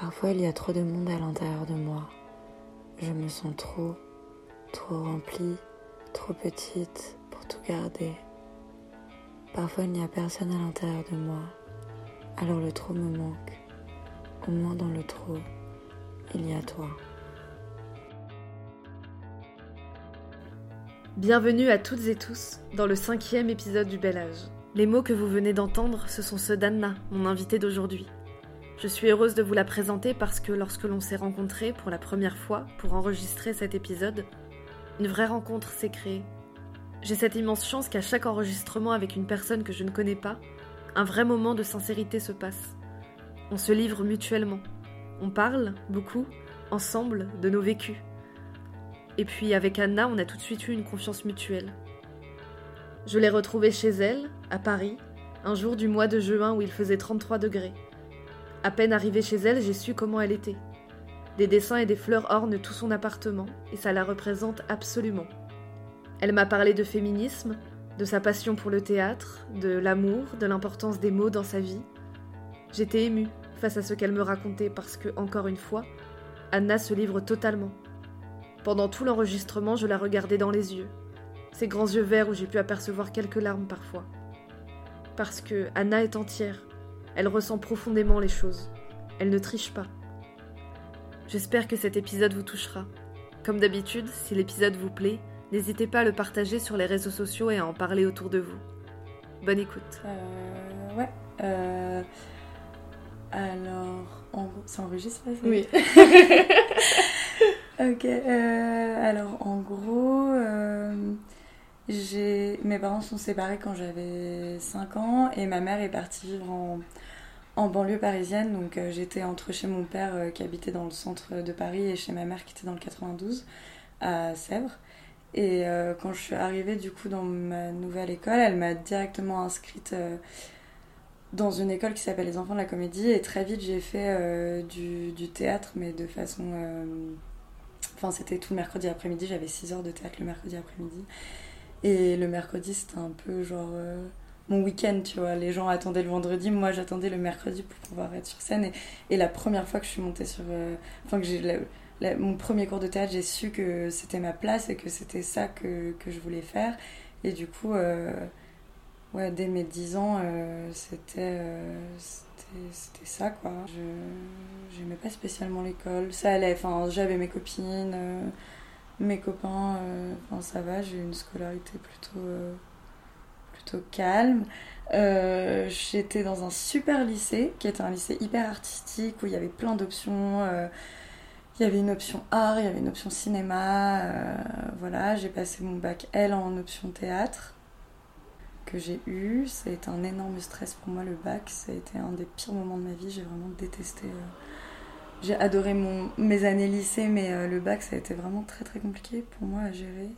Parfois il y a trop de monde à l'intérieur de moi. Je me sens trop, trop remplie, trop petite pour tout garder. Parfois il n'y a personne à l'intérieur de moi. Alors le trop me manque. Au moins dans le trop, il y a toi. Bienvenue à toutes et tous dans le cinquième épisode du Bel Âge. Les mots que vous venez d'entendre, ce sont ceux d'Anna, mon invitée d'aujourd'hui. Je suis heureuse de vous la présenter parce que lorsque l'on s'est rencontrés pour la première fois pour enregistrer cet épisode, une vraie rencontre s'est créée. J'ai cette immense chance qu'à chaque enregistrement avec une personne que je ne connais pas, un vrai moment de sincérité se passe. On se livre mutuellement. On parle, beaucoup, ensemble, de nos vécus. Et puis avec Anna, on a tout de suite eu une confiance mutuelle. Je l'ai retrouvée chez elle, à Paris, un jour du mois de juin où il faisait 33 degrés. À peine arrivée chez elle, j'ai su comment elle était. Des dessins et des fleurs ornent tout son appartement, et ça la représente absolument. Elle m'a parlé de féminisme, de sa passion pour le théâtre, de l'amour, de l'importance des mots dans sa vie. J'étais émue face à ce qu'elle me racontait parce que, encore une fois, Anna se livre totalement. Pendant tout l'enregistrement, je la regardais dans les yeux, ses grands yeux verts où j'ai pu apercevoir quelques larmes parfois. Parce que Anna est entière, elle ressent profondément les choses. Elle ne triche pas. J'espère que cet épisode vous touchera. Comme d'habitude, si l'épisode vous plaît, n'hésitez pas à le partager sur les réseaux sociaux et à en parler autour de vous. Bonne écoute. Euh, ouais. Euh, alors, en gros, ça enregistre ça Oui. ok. Euh, alors, en gros, euh, mes parents sont séparés quand j'avais 5 ans et ma mère est partie vivre en, banlieue parisienne. Donc, euh, j'étais entre chez mon père euh, qui habitait dans le centre de Paris et chez ma mère qui était dans le 92 à Sèvres. Et euh, quand je suis arrivée du coup dans ma nouvelle école, elle m'a directement inscrite dans une école qui s'appelle les Enfants de la Comédie. Et très vite, j'ai fait du, du théâtre, mais de façon. Enfin, c'était tout le mercredi après-midi. J'avais 6 heures de théâtre le mercredi après-midi. Et le mercredi, c'était un peu genre euh, mon week-end, tu vois. Les gens attendaient le vendredi, moi j'attendais le mercredi pour pouvoir être sur scène. Et, et la première fois que je suis montée sur. euh, Enfin, que j'ai. mon premier cours de théâtre, j'ai su que c'était ma place et que c'était ça que, que je voulais faire. Et du coup, euh, ouais, dès mes 10 ans, c'était, c'était, ça, quoi. Je j'aimais pas spécialement l'école. Ça allait, enfin, j'avais mes copines, mes copains, euh, ça va, j'ai eu une scolarité plutôt, euh, plutôt calme. Euh, j'étais dans un super lycée, qui était un lycée hyper artistique, où il y avait plein d'options. il y avait une option art, il y avait une option cinéma. voilà, j'ai passé mon bac L en option théâtre que j'ai eu. Ça a été un énorme stress pour moi le bac. Ça a été un des pires moments de ma vie. J'ai vraiment détesté. J'ai adoré mon... mes années lycée, mais euh, le bac ça a été vraiment très très compliqué pour moi à gérer.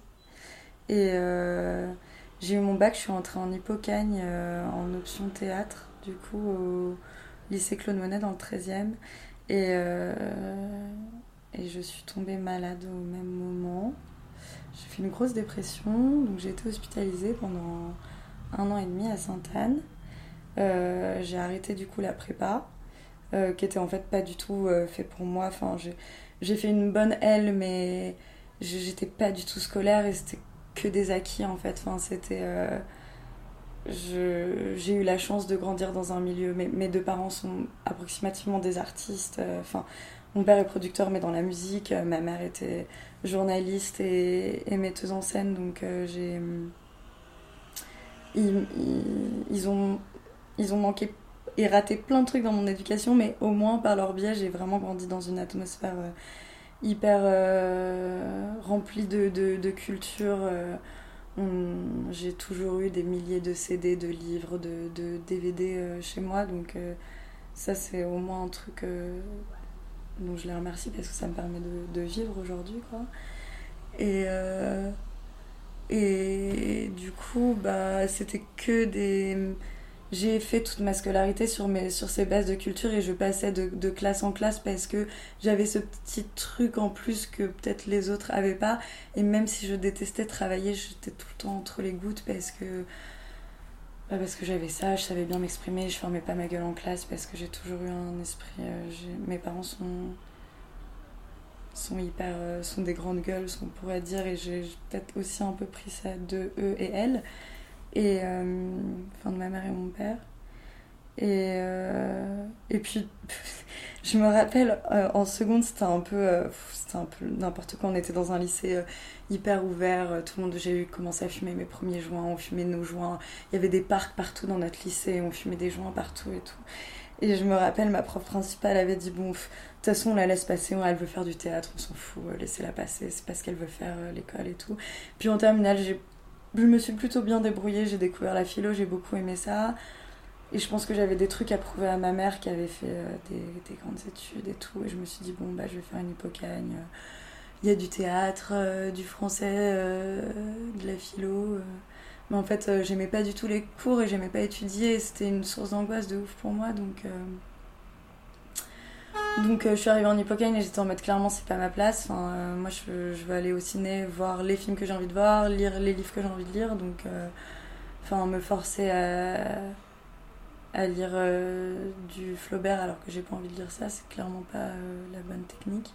Et euh, j'ai eu mon bac, je suis rentrée en Hippocagne euh, en option théâtre, du coup au lycée Claude Monet dans le 13e. Et, et je suis tombée malade au même moment. J'ai fait une grosse dépression, donc j'ai été hospitalisée pendant un an et demi à Sainte-Anne. J'ai arrêté du coup la prépa, euh, qui était en fait pas du tout euh, fait pour moi. Enfin, j'ai- fait une bonne L, mais j'étais pas du tout scolaire et c'était que des acquis en fait. Enfin, c'était. euh, j'ai eu la chance de grandir dans un milieu. Mes, mes deux parents sont approximativement des artistes. Enfin, mon père est producteur, mais dans la musique. Ma mère était journaliste et, et metteuse en scène, donc j'ai. Ils- ils ont, ils ont manqué et raté plein de trucs dans mon éducation, mais au moins par leur biais, j'ai vraiment grandi dans une atmosphère euh, hyper euh, remplie de, de, culture. euh, j'ai toujours eu des milliers de CD, de livres, de, DVD chez moi, donc ça c'est au moins un truc dont je les remercie parce que ça me permet de, vivre aujourd'hui, quoi. Et, et du coup, bah, c'était que des. J'ai fait toute ma scolarité sur, mes, sur ces bases de culture et je passais de, de classe en classe parce que j'avais ce petit truc en plus que peut-être les autres avaient pas. Et même si je détestais travailler, j'étais tout le temps entre les gouttes parce que parce que j'avais ça, je savais bien m'exprimer, je fermais pas ma gueule en classe parce que j'ai toujours eu un esprit. Euh, mes parents sont sont hyper euh, sont des grandes gueules, ce qu'on pourrait dire, et j'ai peut-être aussi un peu pris ça de eux et elles, et euh, enfin de ma mère et mon père. Et, et puis, je me rappelle, en seconde, c'était un peu, c'était un peu n'importe quoi. On était dans un lycée hyper ouvert. Euh, tout le monde, j'ai commencé à fumer mes premiers joints, on fumait nos joints. Il y avait des parcs partout dans notre lycée, on fumait des joints partout et tout. Et je me rappelle, ma prof principale avait dit Bon, de toute façon, on la laisse passer, elle veut faire du théâtre, on s'en fout, euh, laissez-la passer, c'est pas ce qu'elle veut faire, euh, l'école et tout. Puis en terminale, je me suis plutôt bien débrouillée, j'ai découvert la philo, j'ai beaucoup aimé ça. Et je pense que j'avais des trucs à prouver à ma mère qui avait fait des, des, grandes études et tout. Et je me suis dit, bon, bah, je vais faire une hypocagne il y a du théâtre, euh, du français, euh, de la philo. Euh. Mais en fait, j'aimais pas du tout les cours et j'aimais pas étudier. C'était une source d'angoisse de ouf pour moi. Donc, donc je suis arrivée en Hippocane et j'étais en mode clairement, c'est pas ma place. Enfin, moi, je, veux aller au ciné, voir les films que j'ai envie de voir, lire les livres que j'ai envie de lire. Donc, enfin, me forcer à, lire du Flaubert alors que j'ai pas envie de lire ça, c'est clairement pas la bonne technique.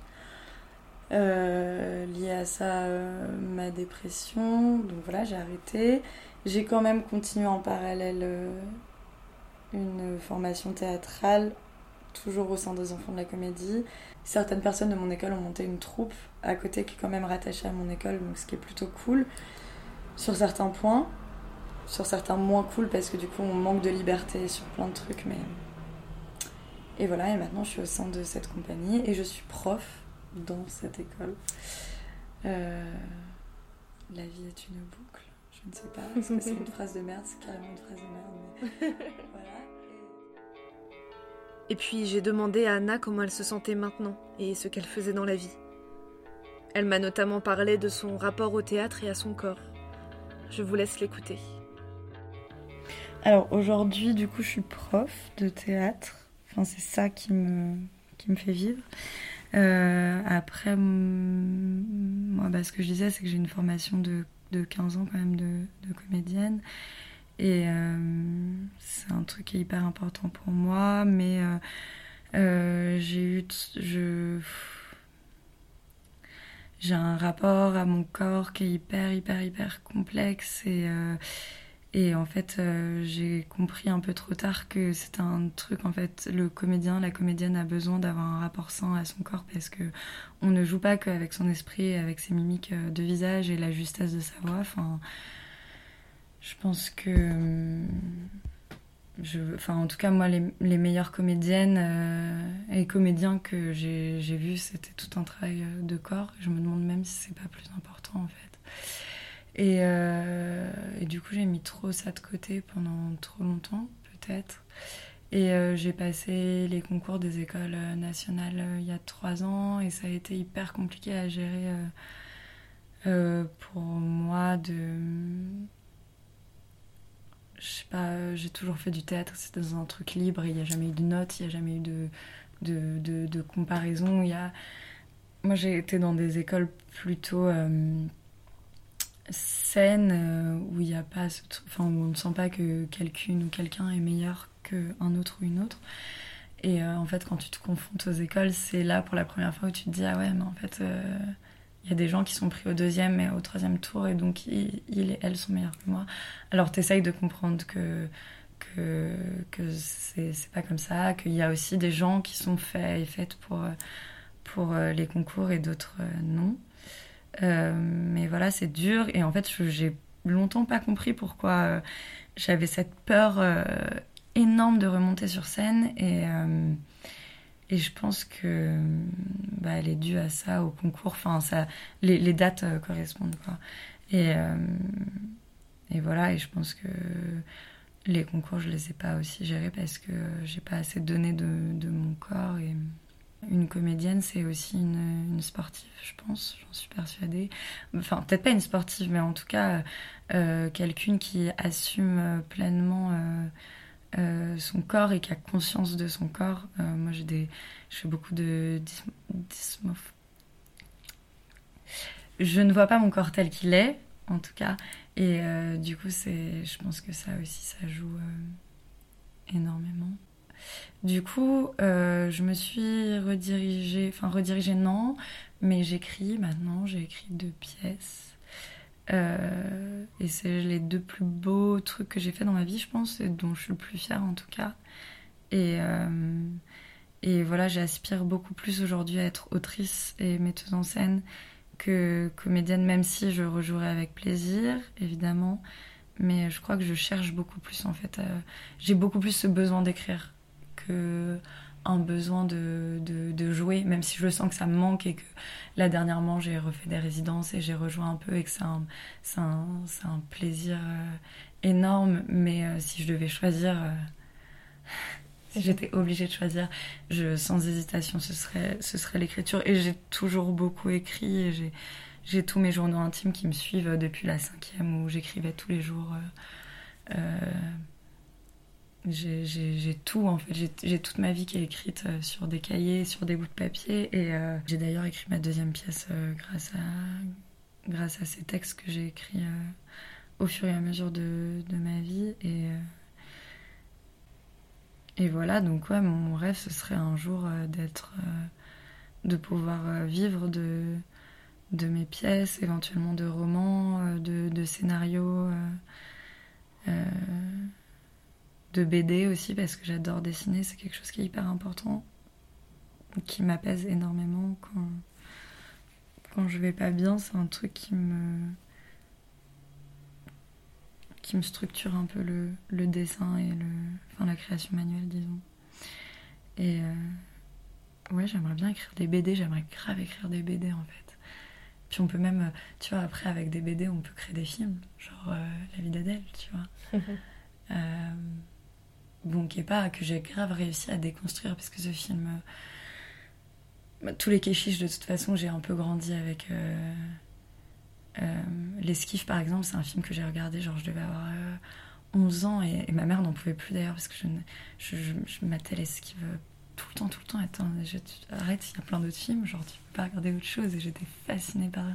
Euh, lié à ça euh, ma dépression. Donc voilà, j'ai arrêté. J'ai quand même continué en parallèle euh, une formation théâtrale, toujours au sein des enfants de la comédie. Certaines personnes de mon école ont monté une troupe à côté qui est quand même rattachée à mon école, donc ce qui est plutôt cool sur certains points, sur certains moins cool parce que du coup on manque de liberté sur plein de trucs, mais. Et voilà, et maintenant je suis au sein de cette compagnie et je suis prof dans cette école. Euh, la vie est une boucle. Je ne sais pas, est-ce que c'est une phrase de merde C'est carrément une phrase de merde. Et puis j'ai demandé à Anna comment elle se sentait maintenant et ce qu'elle faisait dans la vie. Elle m'a notamment parlé de son rapport au théâtre et à son corps. Je vous laisse l'écouter. Alors aujourd'hui, du coup, je suis prof de théâtre. Enfin, c'est ça qui me, fait vivre. Euh, après, moi, bah, ce que je disais, c'est que j'ai une formation de, de, 15 ans quand même de comédienne. Et euh, c'est un truc qui est hyper important pour moi, mais euh, j'ai eu. J'ai un rapport à mon corps qui est hyper, hyper, hyper complexe et et en fait, euh, j'ai compris un peu trop tard que c'est un truc, en fait, le comédien, la comédienne a besoin d'avoir un rapport sain à son corps parce que on ne joue pas qu'avec son esprit, avec ses mimiques euh, de visage et la justesse de sa voix. Enfin, je pense que. Euh, je, enfin, en tout cas, moi, les, les meilleures comédiennes et comédiens que j'ai vus, c'était tout un travail de corps. Je me demande même si c'est pas plus important, en fait. Euh, et, du coup, j'ai mis trop ça de côté pendant trop longtemps, peut-être. Et euh, j'ai passé les concours des écoles nationales euh, il y a trois ans et ça a été hyper compliqué à gérer pour moi de. Je sais pas, j'ai toujours fait du théâtre, c'était dans un truc libre, il n'y a jamais eu de notes, il n'y a jamais eu de, de, de, comparaison. Y a... Moi j'ai été dans des écoles plutôt scène euh, où il a pas enfin où on ne sent pas que quelqu'une ou quelqu'un est meilleur qu'un autre ou une autre et euh, en fait quand tu te confrontes aux écoles c'est là pour la première fois où tu te dis ah ouais mais en fait euh, il y a des gens qui sont pris au deuxième et au troisième tour et donc ils, et elles sont meilleurs que moi alors tu essayes de comprendre que que, que c'est pas comme ça qu'il y a aussi des gens qui sont faits et faites pour pour les concours et d'autres non euh, mais voilà, c'est dur. Et en fait, j'ai longtemps pas compris pourquoi euh, j'avais cette peur euh, énorme de remonter sur scène. Et, et je pense que bah, elle est due à ça, au concours. Enfin, ça, les, dates correspondent. Quoi. Et, et voilà, et je pense que les concours, je les ai pas aussi gérés parce que j'ai pas assez donné de, de mon corps. Et, une comédienne, c'est aussi une, sportive, je pense, j'en suis persuadée. Enfin, peut-être pas une sportive, mais en tout cas, euh, quelqu'une qui assume pleinement euh, euh, son corps et qui a conscience de son corps. moi, j'ai des, je fais beaucoup de. Je ne vois pas mon corps tel qu'il est, en tout cas. Et du coup, c'est, je pense que ça aussi, ça joue énormément. Du coup, je me suis redirigée, enfin redirigée non, mais j'écris maintenant, j'ai écrit deux pièces. Euh, et c'est les deux plus beaux trucs que j'ai fait dans ma vie, je pense, et dont je suis le plus fière en tout cas. Et, euh, et voilà, j'aspire beaucoup plus aujourd'hui à être autrice et metteuse en scène que comédienne, même si je rejouerai avec plaisir, évidemment. Mais je crois que je cherche beaucoup plus en fait. Euh, j'ai beaucoup plus ce besoin d'écrire que un besoin de, de, jouer, même si je sens que ça me manque et que là dernièrement j'ai refait des résidences et j'ai rejoint un peu et que c'est un, un, plaisir euh, énorme. Mais euh, si je devais choisir, euh, si j'étais obligée de choisir, je, sans hésitation, ce serait, ce serait l'écriture. Et j'ai toujours beaucoup écrit et j'ai tous mes journaux intimes qui me suivent depuis la cinquième où j'écrivais tous les jours. J'ai tout en fait, j'ai toute ma vie qui est écrite euh, sur des cahiers, sur des bouts de papier. Et euh, j'ai d'ailleurs écrit ma deuxième pièce euh, grâce, à, grâce à ces textes que j'ai écrits au fur et à mesure de, de ma vie. Et, et voilà donc ouais mon rêve ce serait un jour d'être de pouvoir vivre de, de mes pièces, éventuellement de romans, de, de scénarios de BD aussi parce que j'adore dessiner, c'est quelque chose qui est hyper important, qui m'apaise énormément quand, quand je vais pas bien, c'est un truc qui me qui me structure un peu le, le dessin et le enfin la création manuelle disons. Et euh, ouais, j'aimerais bien écrire des BD, j'aimerais grave écrire des BD en fait. Puis on peut même, tu vois, après avec des BD, on peut créer des films, genre euh, La vie d'Adèle, tu vois. bon, qui est pas, que j'ai grave réussi à déconstruire parce que ce film. Euh, bah, tous les kéchiches, de toute façon, j'ai un peu grandi avec. Euh, euh, L'esquive, par exemple, c'est un film que j'ai regardé, genre je devais avoir 11 ans et, ma mère n'en pouvait plus d'ailleurs parce que je, je, je, je l'esquive tout le temps, tout le temps. Attends, arrête, il y a plein d'autres films, genre tu peux pas regarder autre chose. Et j'étais fascinée par,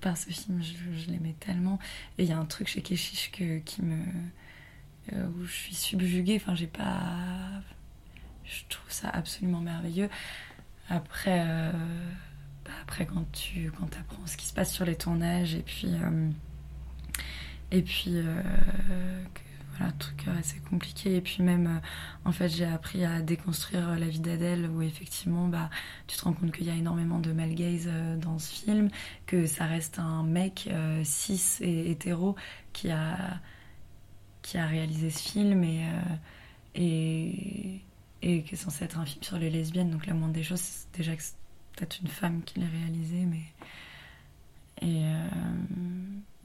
par ce film, je, l'aimais tellement. Et il y a un truc chez Keshish que, qui me euh, où je suis subjuguée. Enfin, j'ai pas. Je trouve ça absolument merveilleux. Après, euh, bah, après quand tu quand apprends ce qui se passe sur les tournages et puis. Euh, et puis. voilà, truc assez compliqué. Et puis même, en fait, j'ai appris à déconstruire la vie d'Adèle, où effectivement, bah, tu te rends compte qu'il y a énormément de male gaze dans ce film, que ça reste un mec cis et hétéro qui a qui a réalisé ce film et, euh, et, et, qui est censé être un film sur les lesbiennes. Donc la moindre des choses, c'est déjà que c'est peut-être une femme qui l'a réalisé. Mais... Et, euh,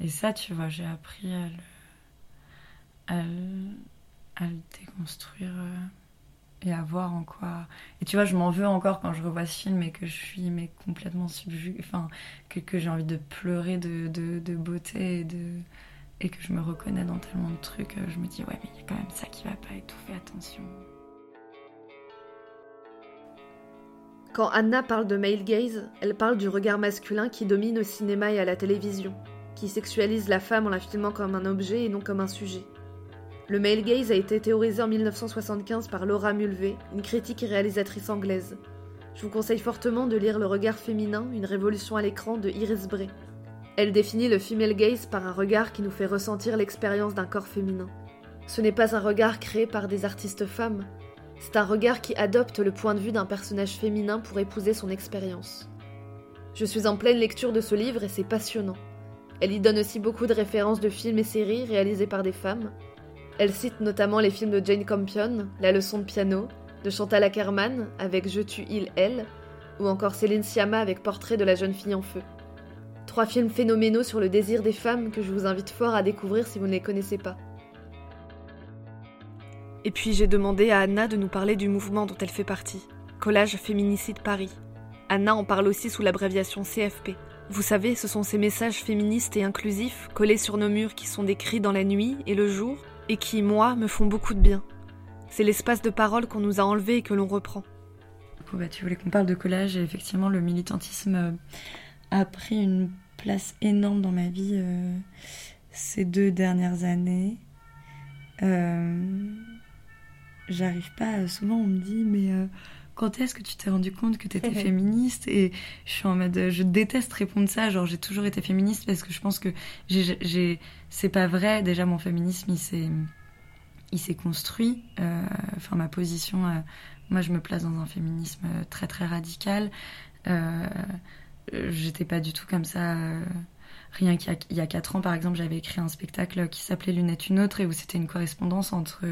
et ça, tu vois, j'ai appris à le, à déconstruire euh, et à voir en quoi. Et tu vois, je m'en veux encore quand je revois ce film et que je suis mais complètement subjuguée, enfin, que, j'ai envie de pleurer de, de, de beauté et de et que je me reconnais dans tellement de trucs, euh, je me dis ouais mais il y a quand même ça qui va pas et tout, fais attention. Quand Anna parle de male gaze, elle parle du regard masculin qui domine au cinéma et à la télévision, qui sexualise la femme en la filmant comme un objet et non comme un sujet. Le male gaze a été théorisé en 1975 par Laura Mulvey, une critique et réalisatrice anglaise. Je vous conseille fortement de lire Le regard féminin, une révolution à l'écran de Iris Bray. Elle définit le female gaze par un regard qui nous fait ressentir l'expérience d'un corps féminin. Ce n'est pas un regard créé par des artistes femmes, c'est un regard qui adopte le point de vue d'un personnage féminin pour épouser son expérience. Je suis en pleine lecture de ce livre et c'est passionnant. Elle y donne aussi beaucoup de références de films et séries réalisés par des femmes. Elle cite notamment les films de Jane Campion, La leçon de piano, de Chantal Ackerman avec Je tue il elle, ou encore Céline Sciamma avec Portrait de la jeune fille en feu. Trois films phénoménaux sur le désir des femmes que je vous invite fort à découvrir si vous ne les connaissez pas. Et puis j'ai demandé à Anna de nous parler du mouvement dont elle fait partie, Collage Féminicide Paris. Anna en parle aussi sous l'abréviation CFP. Vous savez, ce sont ces messages féministes et inclusifs collés sur nos murs qui sont décrits dans la nuit et le jour et qui, moi, me font beaucoup de bien. C'est l'espace de parole qu'on nous a enlevé et que l'on reprend. bah, tu voulais qu'on parle de collage et effectivement le militantisme a pris une place énorme dans ma vie ces deux dernières années. J'arrive pas, souvent on me dit, mais quand est-ce que tu t'es rendu compte que tu étais féministe? Et je suis en mode, je déteste répondre ça, genre j'ai toujours été féministe parce que je pense que j'ai, c'est pas vrai. Déjà, mon féminisme, il s'est, il s'est construit. Euh, enfin, ma position, euh, moi, je me place dans un féminisme euh, très très radical. J'étais pas du tout comme ça. Rien qu'il y a quatre ans, par exemple, j'avais écrit un spectacle qui s'appelait Lunettes une autre et où c'était une correspondance entre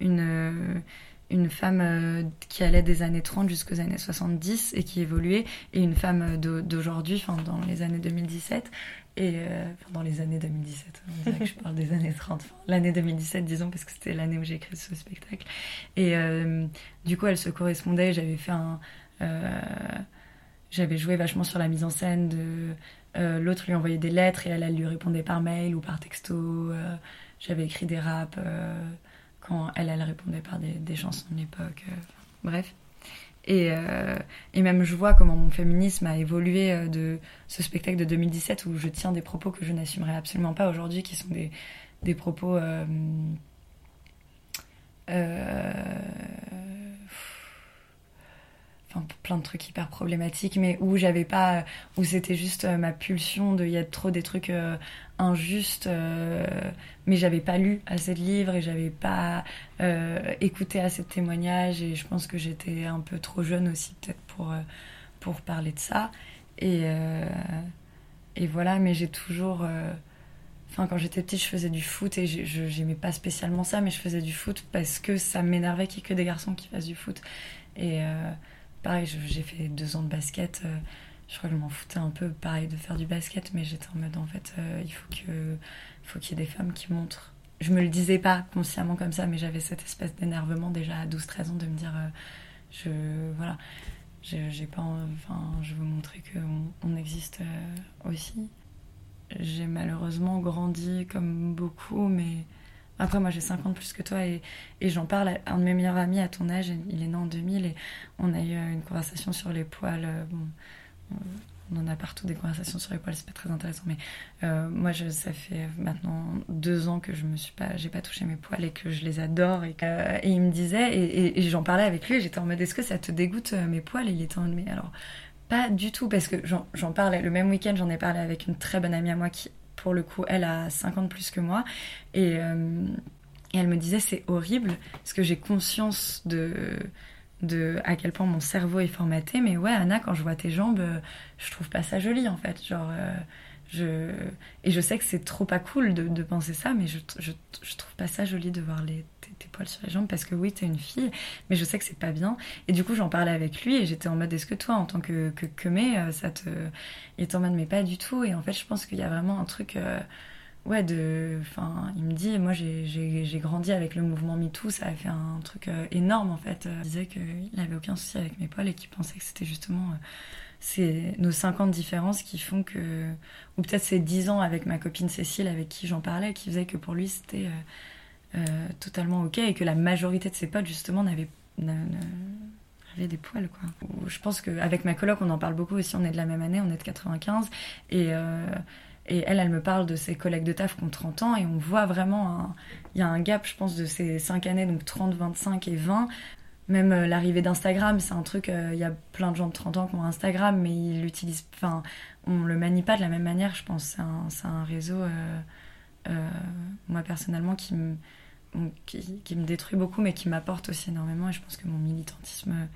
une une femme euh, qui allait des années 30 jusqu'aux années 70 et qui évoluait, et une femme euh, d'aujourd'hui, enfin dans les années 2017, et euh, enfin, dans les années 2017, on dirait que je parle des années 30, l'année 2017 disons, parce que c'était l'année où j'ai écrit ce spectacle. Et du coup, elle se correspondait, j'avais fait un... j'avais joué vachement sur la mise en scène de... L'autre lui envoyait des lettres et elle, lui répondait par mail ou par texto. j'avais écrit des raps quand elle, elle répondait par des, chansons de l'époque. Euh, bref. Et, euh, et, même je vois comment mon féminisme a évolué euh, de ce spectacle de 2017 où je tiens des propos que je n'assumerai absolument pas aujourd'hui, qui sont des, des propos enfin plein de trucs hyper problématiques mais où j'avais pas où c'était juste euh, ma pulsion de y a trop des trucs euh, injustes euh, mais j'avais pas lu assez de livres et j'avais pas écouté assez de témoignages et je pense que j'étais un peu trop jeune aussi peut-être pour pour parler de ça et et voilà mais j'ai toujours Enfin, quand j'étais petite, je faisais du foot et j'aimais pas spécialement ça, mais je faisais du foot parce que ça m'énervait qu'il y ait que des garçons qui fassent du foot. Et, pareil, j'ai fait deux ans de basket. Euh, je crois que je m'en foutais un peu, pareil, de faire du basket, mais j'étais en mode, en fait, euh, il faut que faut qu'il y ait des femmes qui montrent. Je me le disais pas consciemment comme ça, mais j'avais cette espèce d'énervement déjà à 12-13 ans de me dire, euh, je, voilà, j'ai pas, enfin, je veux montrer qu'on on existe aussi. J'ai malheureusement grandi comme beaucoup, mais après, moi, j'ai 50 plus que toi et, j'en parle à un de mes meilleurs amis à ton âge. Il est né en 2000 et on a eu une conversation sur les poils. Euh, bon, on en a partout des conversations sur les poils, c'est pas très intéressant. Mais euh, moi, ça fait maintenant deux ans que je me suis pas, j'ai pas touché mes poils et que je les adore. Et, euh, il me disait, et, et, j'en parlais avec lui, et j'étais en mode, est-ce que ça te dégoûte mes poils? Et il était en mode, mais alors, pas du tout, parce que j'en parlais le même week-end, j'en ai parlé avec une très bonne amie à moi qui pour le coup, elle a 50 plus que moi. Euh, et, elle me disait, c'est horrible, parce que j'ai conscience de, à quel point mon cerveau est formaté. Mais ouais, Anna, quand je vois tes jambes, euh, je trouve pas ça joli, en fait. Genre, euh, je... Et je sais que c'est trop pas cool de, penser ça, mais je, je, je, trouve pas ça joli de voir les, tes, poils sur les jambes parce que oui, t'es une fille, mais je sais que c'est pas bien. Et du coup, j'en parlais avec lui et j'étais en mode est-ce que toi, en tant que, que, que mais, euh, ça te. Il en mode mais pas du tout. Et en fait, je pense qu'il y a vraiment un truc. Euh, ouais, de. Enfin, il me dit, moi j'ai grandi avec le mouvement MeToo, ça a fait un truc euh, énorme en fait. Il disait qu'il n'avait aucun souci avec mes poils et qu'il pensait que c'était justement c'est nos 50 différences qui font que. Ou peut-être ces 10 ans avec ma copine Cécile, avec qui j'en parlais, qui faisait que pour lui c'était euh, totalement ok et que la majorité de ses potes, justement, n'avaient des poils quoi. Je pense qu'avec ma coloc on en parle beaucoup aussi, on est de la même année, on est de 95 et, euh, et elle elle me parle de ses collègues de taf qui ont 30 ans et on voit vraiment il y a un gap je pense de ces 5 années donc 30, 25 et 20 même euh, l'arrivée d'Instagram, c'est un truc, il y a plein de gens de 30 ans qui ont Instagram, mais ils l'utilisent, enfin, on le manie pas de la même manière, je pense. C'est un, un, réseau, moi personnellement, qui me, qui, me détruit beaucoup, mais qui m'apporte aussi énormément. Et je pense que mon militantisme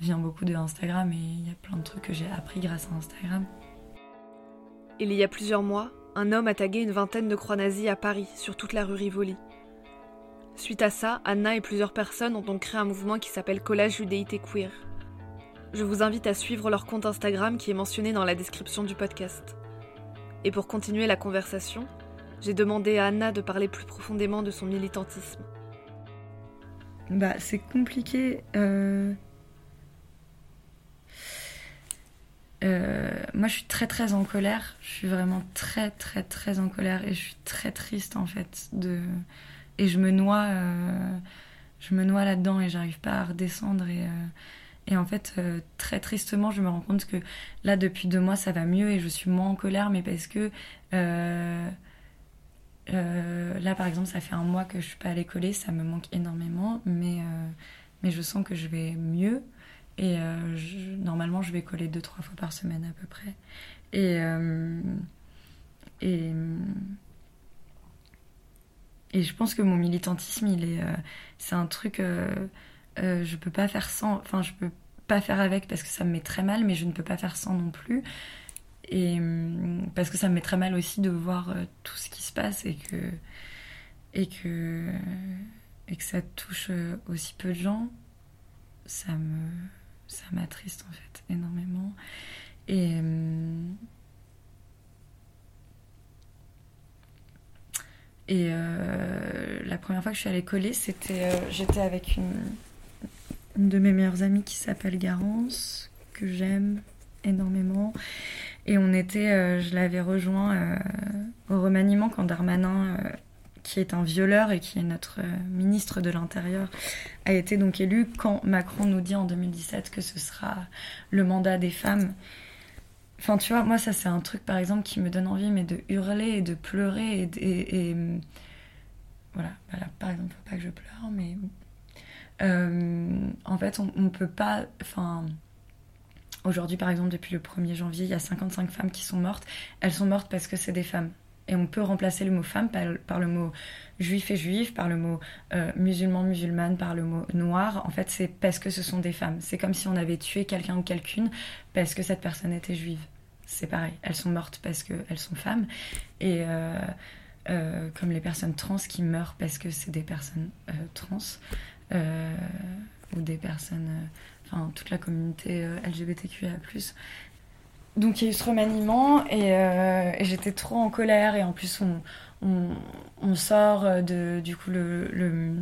vient beaucoup de Instagram, et il y a plein de trucs que j'ai appris grâce à Instagram. Il y a plusieurs mois, un homme a tagué une vingtaine de croix nazies à Paris, sur toute la rue Rivoli. Suite à ça, Anna et plusieurs personnes ont donc créé un mouvement qui s'appelle Collage Judéité Queer. Je vous invite à suivre leur compte Instagram qui est mentionné dans la description du podcast. Et pour continuer la conversation, j'ai demandé à Anna de parler plus profondément de son militantisme. Bah, c'est compliqué. Euh, euh, moi, je suis très très en colère. Je suis vraiment très très très en colère et je suis très triste en fait de et je me noie, euh, je me noie là-dedans et j'arrive pas à redescendre et, Et en fait, très tristement, je me rends compte que là, depuis deux mois, ça va mieux et je suis moins en colère, mais parce que là, par exemple, ça fait un mois que je suis pas allée coller, ça me manque énormément, mais, mais je sens que je vais mieux. Et normalement, je vais coller deux, trois fois par semaine à peu près. Et, et, et je pense que mon militantisme, il est, euh, c'est un truc, euh, euh, je peux pas faire sans, enfin, je peux pas faire avec parce que ça me met très mal, mais je ne peux pas faire sans non plus. Et parce que ça me met très mal aussi de voir tout ce qui se passe et que, et que, et que ça touche aussi peu de gens, ça me, ça m'attriste en fait énormément. Et, Et euh, la première fois que je suis allée coller, c'était, euh, j'étais avec une, de mes meilleures amies qui s'appelle Garance, que j'aime énormément. Et on était, euh, je l'avais rejoint au remaniement quand Darmanin, qui est un violeur et qui est notre ministre de l'Intérieur, a été donc élu. Quand Macron nous dit en 2017 que ce sera le mandat des femmes Enfin, tu vois, moi, ça, c'est un truc, par exemple, qui me donne envie, mais de hurler et de pleurer. Et, voilà, par exemple, faut pas que je pleure, mais. Euh, en fait, on, ne peut pas. Enfin. Aujourd'hui, par exemple, depuis le 1er janvier, il y a 55 femmes qui sont mortes. Elles sont mortes parce que c'est des femmes. Et on peut remplacer le mot femme par, le mot juif et juif, par le mot euh, musulman, musulmane, par le mot noir. En fait, c'est parce que ce sont des femmes. C'est comme si on avait tué quelqu'un ou quelqu'une parce que cette personne était juive. C'est pareil. Elles sont mortes parce qu'elles sont femmes. Et euh, euh, comme les personnes trans qui meurent parce que c'est des personnes trans ou des personnes. Enfin, toute la communauté LGBTQIA donc il y a eu ce remaniement euh, et, j'étais trop en colère et en plus on, sort de du coup le,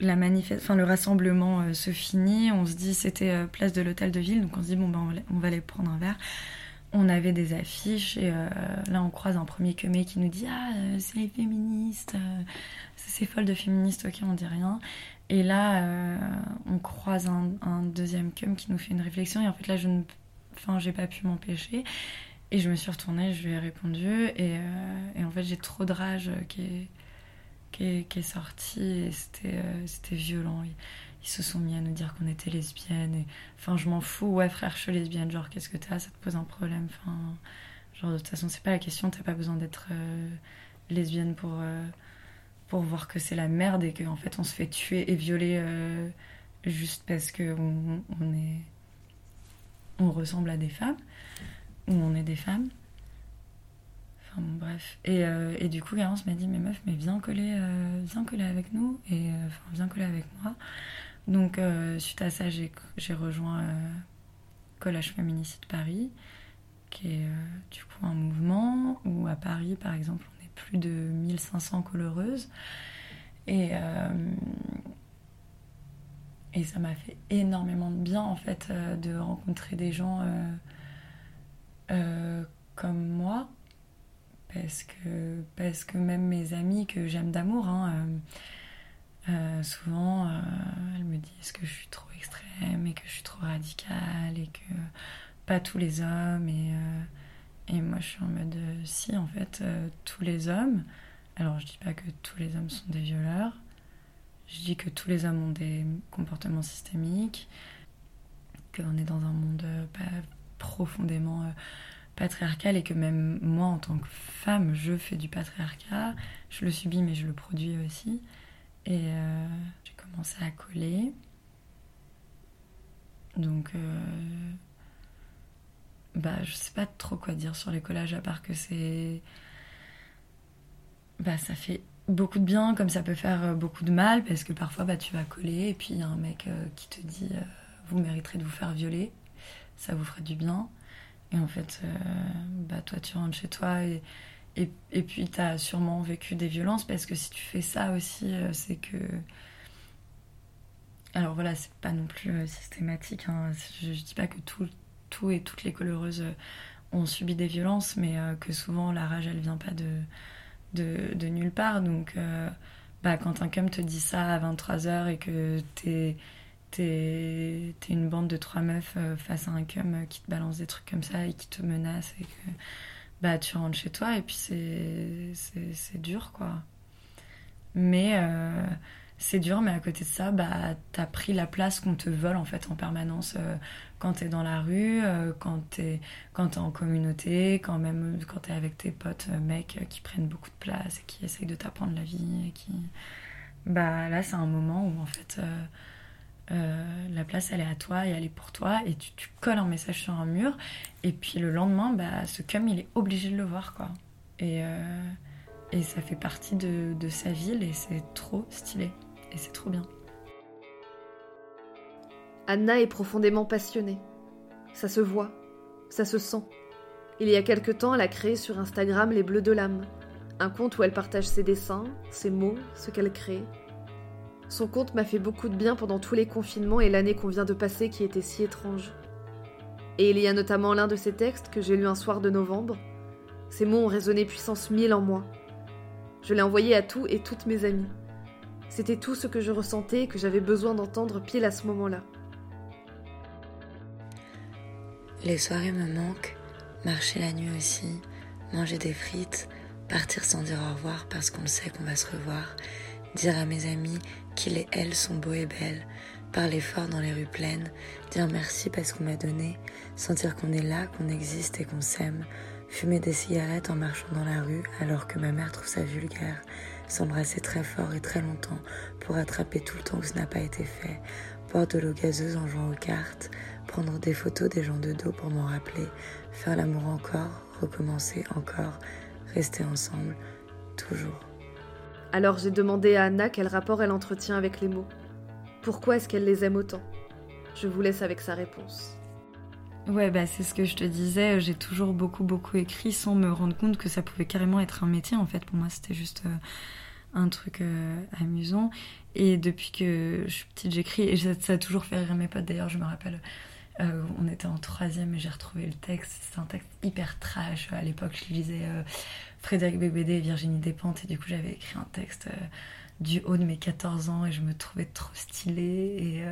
la enfin le rassemblement euh, se finit, on se dit c'était euh, place de l'hôtel de ville donc on se dit bon ben on va aller prendre un verre. On avait des affiches et là on croise un premier quemé qui nous dit ah c'est les féministes, c'est folle de féministes, ok on dit rien. Et là on croise un, deuxième cum qui nous fait une réflexion et en fait là je ne Enfin, j'ai pas pu m'empêcher. Et je me suis retournée, je lui ai répondu. Et, euh, en fait, j'ai trop de rage qui est, qui est, qui est sorti. Et c'était, euh, c'était violent. Ils, se sont mis à nous dire qu'on était lesbiennes. Et, enfin, je m'en fous. Ouais, frère, je suis lesbienne. Genre, qu'est-ce que t'as? Ça te pose un problème. Genre, de toute façon, c'est pas la question. T'as pas besoin d'être euh, lesbienne pour, pour voir que c'est la merde et qu'en fait, on se fait tuer et violer juste parce qu'on on est on ressemble à des femmes, ou on est des femmes. Enfin bref. Et, euh, et, du coup, Garance m'a dit Mais meuf, mais viens coller, euh, viens coller avec nous, et euh, viens coller avec moi. Donc, suite à ça, j'ai rejoint Collage Féminicide Paris, qui est du coup un mouvement où à Paris, par exemple, plus de 1500 coloreuses. Et, et ça m'a fait énormément de bien, en fait, euh, de rencontrer des gens euh, euh, comme moi. Parce que, parce que même mes amis que j'aime d'amour, hein, souvent, elles me disent que je suis trop extrême et que je suis trop radicale et que pas tous les hommes. Et, et moi, je suis en mode, si, en fait, tous les hommes. Alors, je dis pas que tous les hommes sont des violeurs je dis que tous les hommes ont des comportements systémiques, qu'on est dans un monde euh, profondément euh, patriarcal et que même moi en tant que femme, je fais du patriarcat. Je le subis mais je le produis aussi. Et euh, j'ai commencé à coller. Donc, bah, je sais pas trop quoi dire sur les collages à part que c'est. Bah, ça fait beaucoup de bien comme ça peut faire euh, beaucoup de mal parce que parfois bah, tu vas coller et puis il y a un mec euh, qui te dit euh, vous mériterez de vous faire violer, ça vous ferait du bien. Et en fait, bah, toi tu rentres chez toi et, et, et puis tu as sûrement vécu des violences parce que si tu fais ça aussi, c'est que. Alors voilà, c'est pas non plus systématique, hein. je, je, dis pas que tout, tout et toutes les coloreuses ont subi des violences, mais que souvent la rage elle vient pas de nulle part. Donc, euh, bah, quand un cum te dit ça à 23h et que t'es t'es es une bande de trois meufs euh, face à un cum qui te balance des trucs comme ça et qui te menace et que bah tu rentres chez toi et puis c'est dur quoi. Mais euh, c'est dur, mais à côté de ça, bah, t'as pris la place qu'on te vole en fait en permanence euh, quand t'es dans la rue, quand t'es quand es en communauté, quand même quand t'es avec tes potes mecs qui prennent beaucoup de place et qui essayent de t'apprendre la vie et qui bah là c'est un moment où en fait euh, la place elle est à toi et elle est pour toi et tu, tu, colles un message sur un mur et puis le lendemain bah, ce cum il est obligé de le voir quoi. Et, euh, et ça fait partie de, de sa ville et c'est trop stylé et c'est trop bien Anna est profondément passionnée ça se voit ça se sent il y a quelque temps elle a créé sur Instagram les Bleus de l'âme un compte où elle partage ses dessins ses mots ce qu'elle crée son compte m'a fait beaucoup de bien pendant tous les confinements et l'année qu'on vient de passer qui était si étrange. Et il y a notamment l'un de ses textes que j'ai lu un soir de novembre. Ces mots ont résonné puissance mille en moi. Je l'ai envoyé à tout et toutes mes amies. C'était tout ce que je ressentais et que j'avais besoin d'entendre pile à ce moment-là. Les soirées me manquent, marcher la nuit aussi, manger des frites, partir sans dire au revoir parce qu'on sait qu'on va se revoir, dire à mes amis qu'ils et elles sont beaux et belles, parler fort dans les rues pleines, dire merci parce qu'on m'a donné, sentir qu'on est là, qu'on existe et qu'on s'aime, fumer des cigarettes en marchant dans la rue alors que ma mère trouve ça vulgaire, s'embrasser très fort et très longtemps pour attraper tout le temps où ce n'a pas été fait, boire de l'eau gazeuse en jouant aux cartes, prendre des photos des gens de dos pour m'en rappeler, faire l'amour encore, recommencer encore, rester ensemble, toujours. Alors j'ai demandé à Anna quel rapport elle entretient avec les mots. Pourquoi est-ce qu'elle les aime autant? Je vous laisse avec sa réponse. Ouais, bah c'est ce que je te disais. J'ai toujours beaucoup, beaucoup écrit sans me rendre compte que ça pouvait carrément être un métier. En fait, pour moi, c'était juste euh, un truc euh, amusant. Et depuis que je suis petite, j'écris. Et ça, a toujours fait rire mes potes. D'ailleurs, je me rappelle, euh, on était en troisième et j'ai retrouvé le texte. C'est un texte hyper trash. À l'époque, je lisais Frédéric Bébédé et Virginie Despentes. Et du coup, j'avais écrit un texte du haut de mes 14 ans et je me trouvais trop stylée. Et,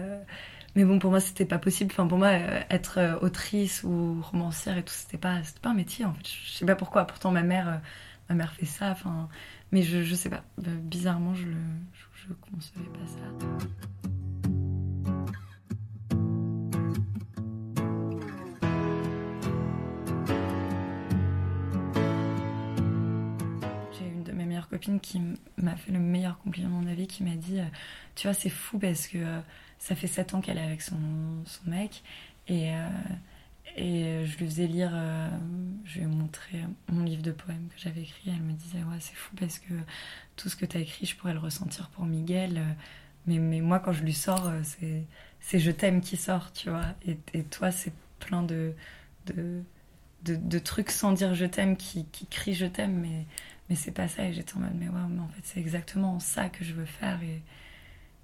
Mais bon, pour moi, c'était pas possible. Enfin, pour moi, euh, être autrice ou romancière et tout, c'était pas, pas un métier en fait. Je sais pas pourquoi. Pourtant, ma mère, ma mère fait ça. Enfin, mais je, je sais pas. Bizarrement, je, le, je, je concevais pas ça. Qui m'a fait le meilleur compliment de ma vie, qui m'a dit, euh, tu vois, c'est fou parce que euh, ça fait 7 ans qu'elle est avec son, son mec et, euh, et je lui faisais lire, je lui ai montré mon livre de poèmes que j'avais écrit. Elle me disait, ouais, c'est fou parce que tout ce que tu as écrit, je pourrais le ressentir pour Miguel. mais, mais moi, quand je lui sors, c'est Je t'aime qui sort, tu vois. Et, et toi, c'est plein de, de, de, trucs sans dire je t'aime qui, qui crient je t'aime, mais mais c'est pas ça. Et j'étais en mode, mais ouais, mais en fait, c'est exactement ça que je veux faire. Et,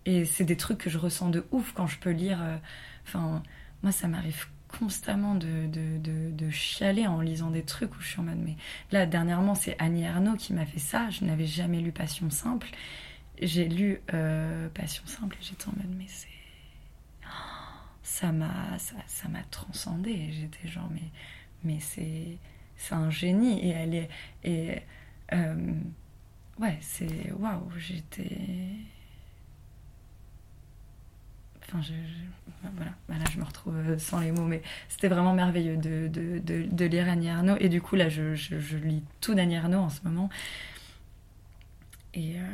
et c'est des trucs que je ressens de ouf quand je peux lire. Euh, enfin, moi, ça m'arrive constamment de, de, de, chialer en lisant des trucs où je suis en mode, mais là, dernièrement, c'est Annie Ernaux qui m'a fait ça. Je n'avais jamais lu Passion Simple. J'ai lu euh, Passion Simple et j'étais en mode, mais c'est. Ça m'a ça, ça transcendé. J'étais genre, mais, mais c'est, c'est un génie. Et elle est. euh, ouais, c'est. Waouh, j'étais. Enfin, je, voilà, là je me retrouve sans les mots, mais c'était vraiment merveilleux de, de, de, lire Annie Arnaud. Et du coup, là, je, je, lis tout d'Annie Arnaud en ce moment. Et euh,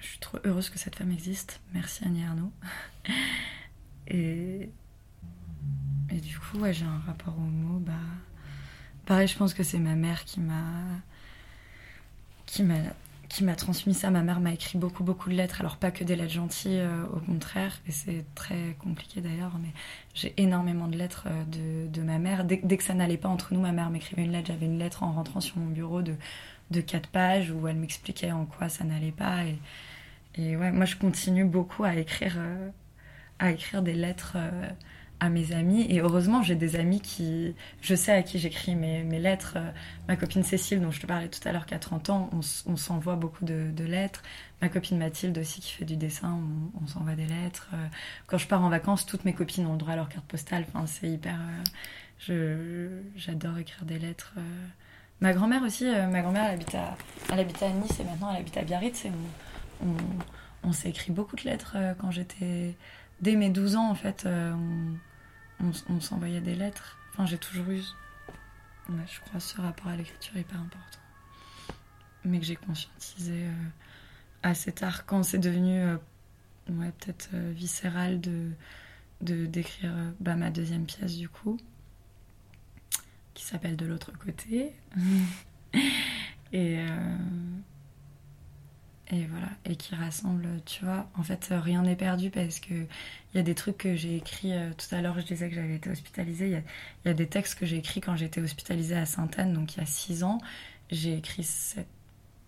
je suis trop heureuse que cette femme existe. Merci Annie Arnaud. et, et du coup, ouais, j'ai un rapport aux mots. Bah, pareil, je pense que c'est ma mère qui m'a qui m'a qui m'a transmis ça. Ma mère m'a écrit beaucoup, beaucoup de lettres. Alors, pas que des lettres gentilles, euh, au contraire. Et c'est très compliqué d'ailleurs. Mais j'ai énormément de lettres euh, de, de, ma mère. Dès, dès que ça n'allait pas entre nous, ma mère m'écrivait une lettre. J'avais une lettre en rentrant sur mon bureau de, de 4 pages où elle m'expliquait en quoi ça n'allait pas. Et, et, ouais, moi, je continue beaucoup à écrire, euh, à écrire des lettres à mes amis. Et heureusement, j'ai des amis qui. Je sais à qui j'écris mes, mes, lettres. Euh, ma copine Cécile, dont je te parlais tout à l'heure, qui a 30 ans, on, on s'envoie beaucoup de, lettres. Ma copine Mathilde aussi, qui fait du dessin, on, s'envoie des lettres. Euh, quand je pars en vacances, toutes mes copines ont le droit à leur carte postale. Enfin, c'est hyper. Euh, j'adore écrire des lettres. Ma grand-mère aussi, ma grand-mère, elle habite, à, elle habite à Nice et maintenant elle habite à Biarritz. Et on, on s'est écrit beaucoup de lettres quand j'étais. Dès mes 12 ans, en fait, on, s'envoyait des lettres. Enfin, j'ai toujours eu, je crois, ce rapport à l'écriture hyper important. Mais que j'ai conscientisé euh, assez tard, quand c'est devenu euh, ouais, peut-être euh, viscéral de d'écrire bah, ma deuxième pièce du coup, qui s'appelle De l'autre côté. Et et voilà et qui rassemble tu vois. En fait rien n'est perdu parce que il y a des trucs que j'ai écrits euh, tout à l'heure je disais que j'avais été hospitalisée. Il y, a, des textes que j'ai écrits quand j'étais hospitalisée à Sainte-Anne donc il y a six ans. J'ai écrit cette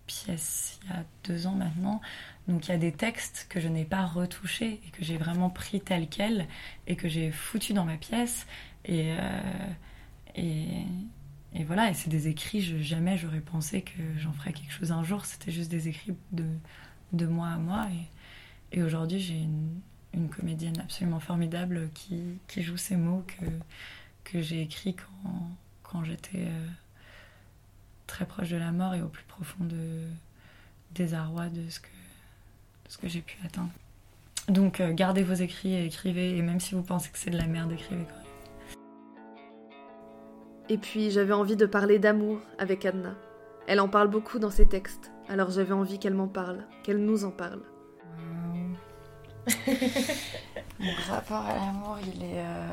pièce il y a deux ans maintenant. Donc il y a des textes que je n'ai pas retouchés et que j'ai vraiment pris tel quel et que j'ai foutu dans ma pièce. Et euh, et et voilà, et c'est des écrits, jamais j'aurais pensé que j'en ferais quelque chose un jour. C'était juste des écrits de, de moi à moi. Et, et aujourd'hui, j'ai une, une, comédienne absolument formidable qui, qui joue ces mots que, que j'ai écrits quand, quand j'étais euh, très proche de la mort et au plus profond de désarroi de ce que, de ce que j'ai pu atteindre. Donc, euh, gardez vos écrits et écrivez. Et même si vous pensez que c'est de la merde, écrivez quand même. Et puis j'avais envie de parler d'amour avec Anna. Elle en parle beaucoup dans ses textes, alors j'avais envie qu'elle m'en parle, qu'elle nous en parle. mon rapport à l'amour, il est. Euh,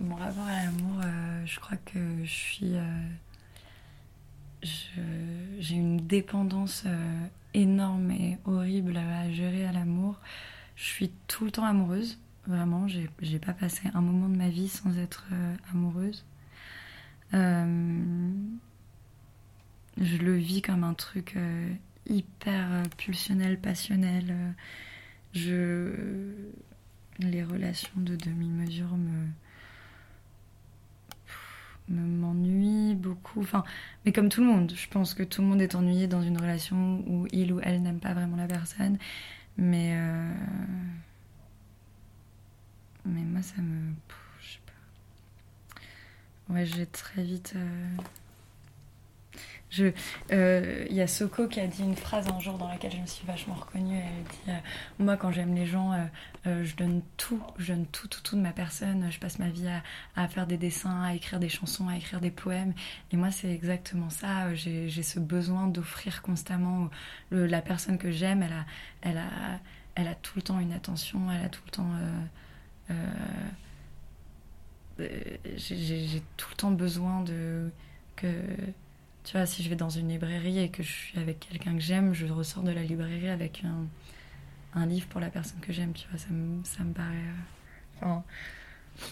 mon rapport à l'amour, euh, je crois que je suis. Euh, j'ai une dépendance énorme et horrible à gérer à l'amour. Je suis tout le temps amoureuse, vraiment. J'ai pas passé un moment de ma vie sans être amoureuse. Euh, je le vis comme un truc euh, hyper pulsionnel, passionnel. Je... Les relations de demi-mesure me m'ennuient beaucoup. Enfin, mais comme tout le monde, je pense que tout le monde est ennuyé dans une relation où il ou elle n'aime pas vraiment la personne. Mais, euh, mais moi, ça me. Ouais, j'ai très vite. Euh, je, il euh, y a Soko qui a dit une phrase un jour dans laquelle je me suis vachement reconnue. Elle dit euh, Moi, quand j'aime les gens, je donne tout, je donne tout, tout, tout de ma personne. Je passe ma vie à, à, faire des dessins, à écrire des chansons, à écrire des poèmes. Et moi, c'est exactement ça. J'ai ce besoin d'offrir constamment la personne que j'aime. Elle a, elle, a, elle a tout le temps une attention, elle a tout le temps. Euh, j'ai tout le temps besoin de que tu vois si je vais dans une librairie et que je suis avec quelqu'un que j'aime je ressors de la librairie avec un, un livre pour la personne que j'aime tu vois ça me, ça me paraît euh,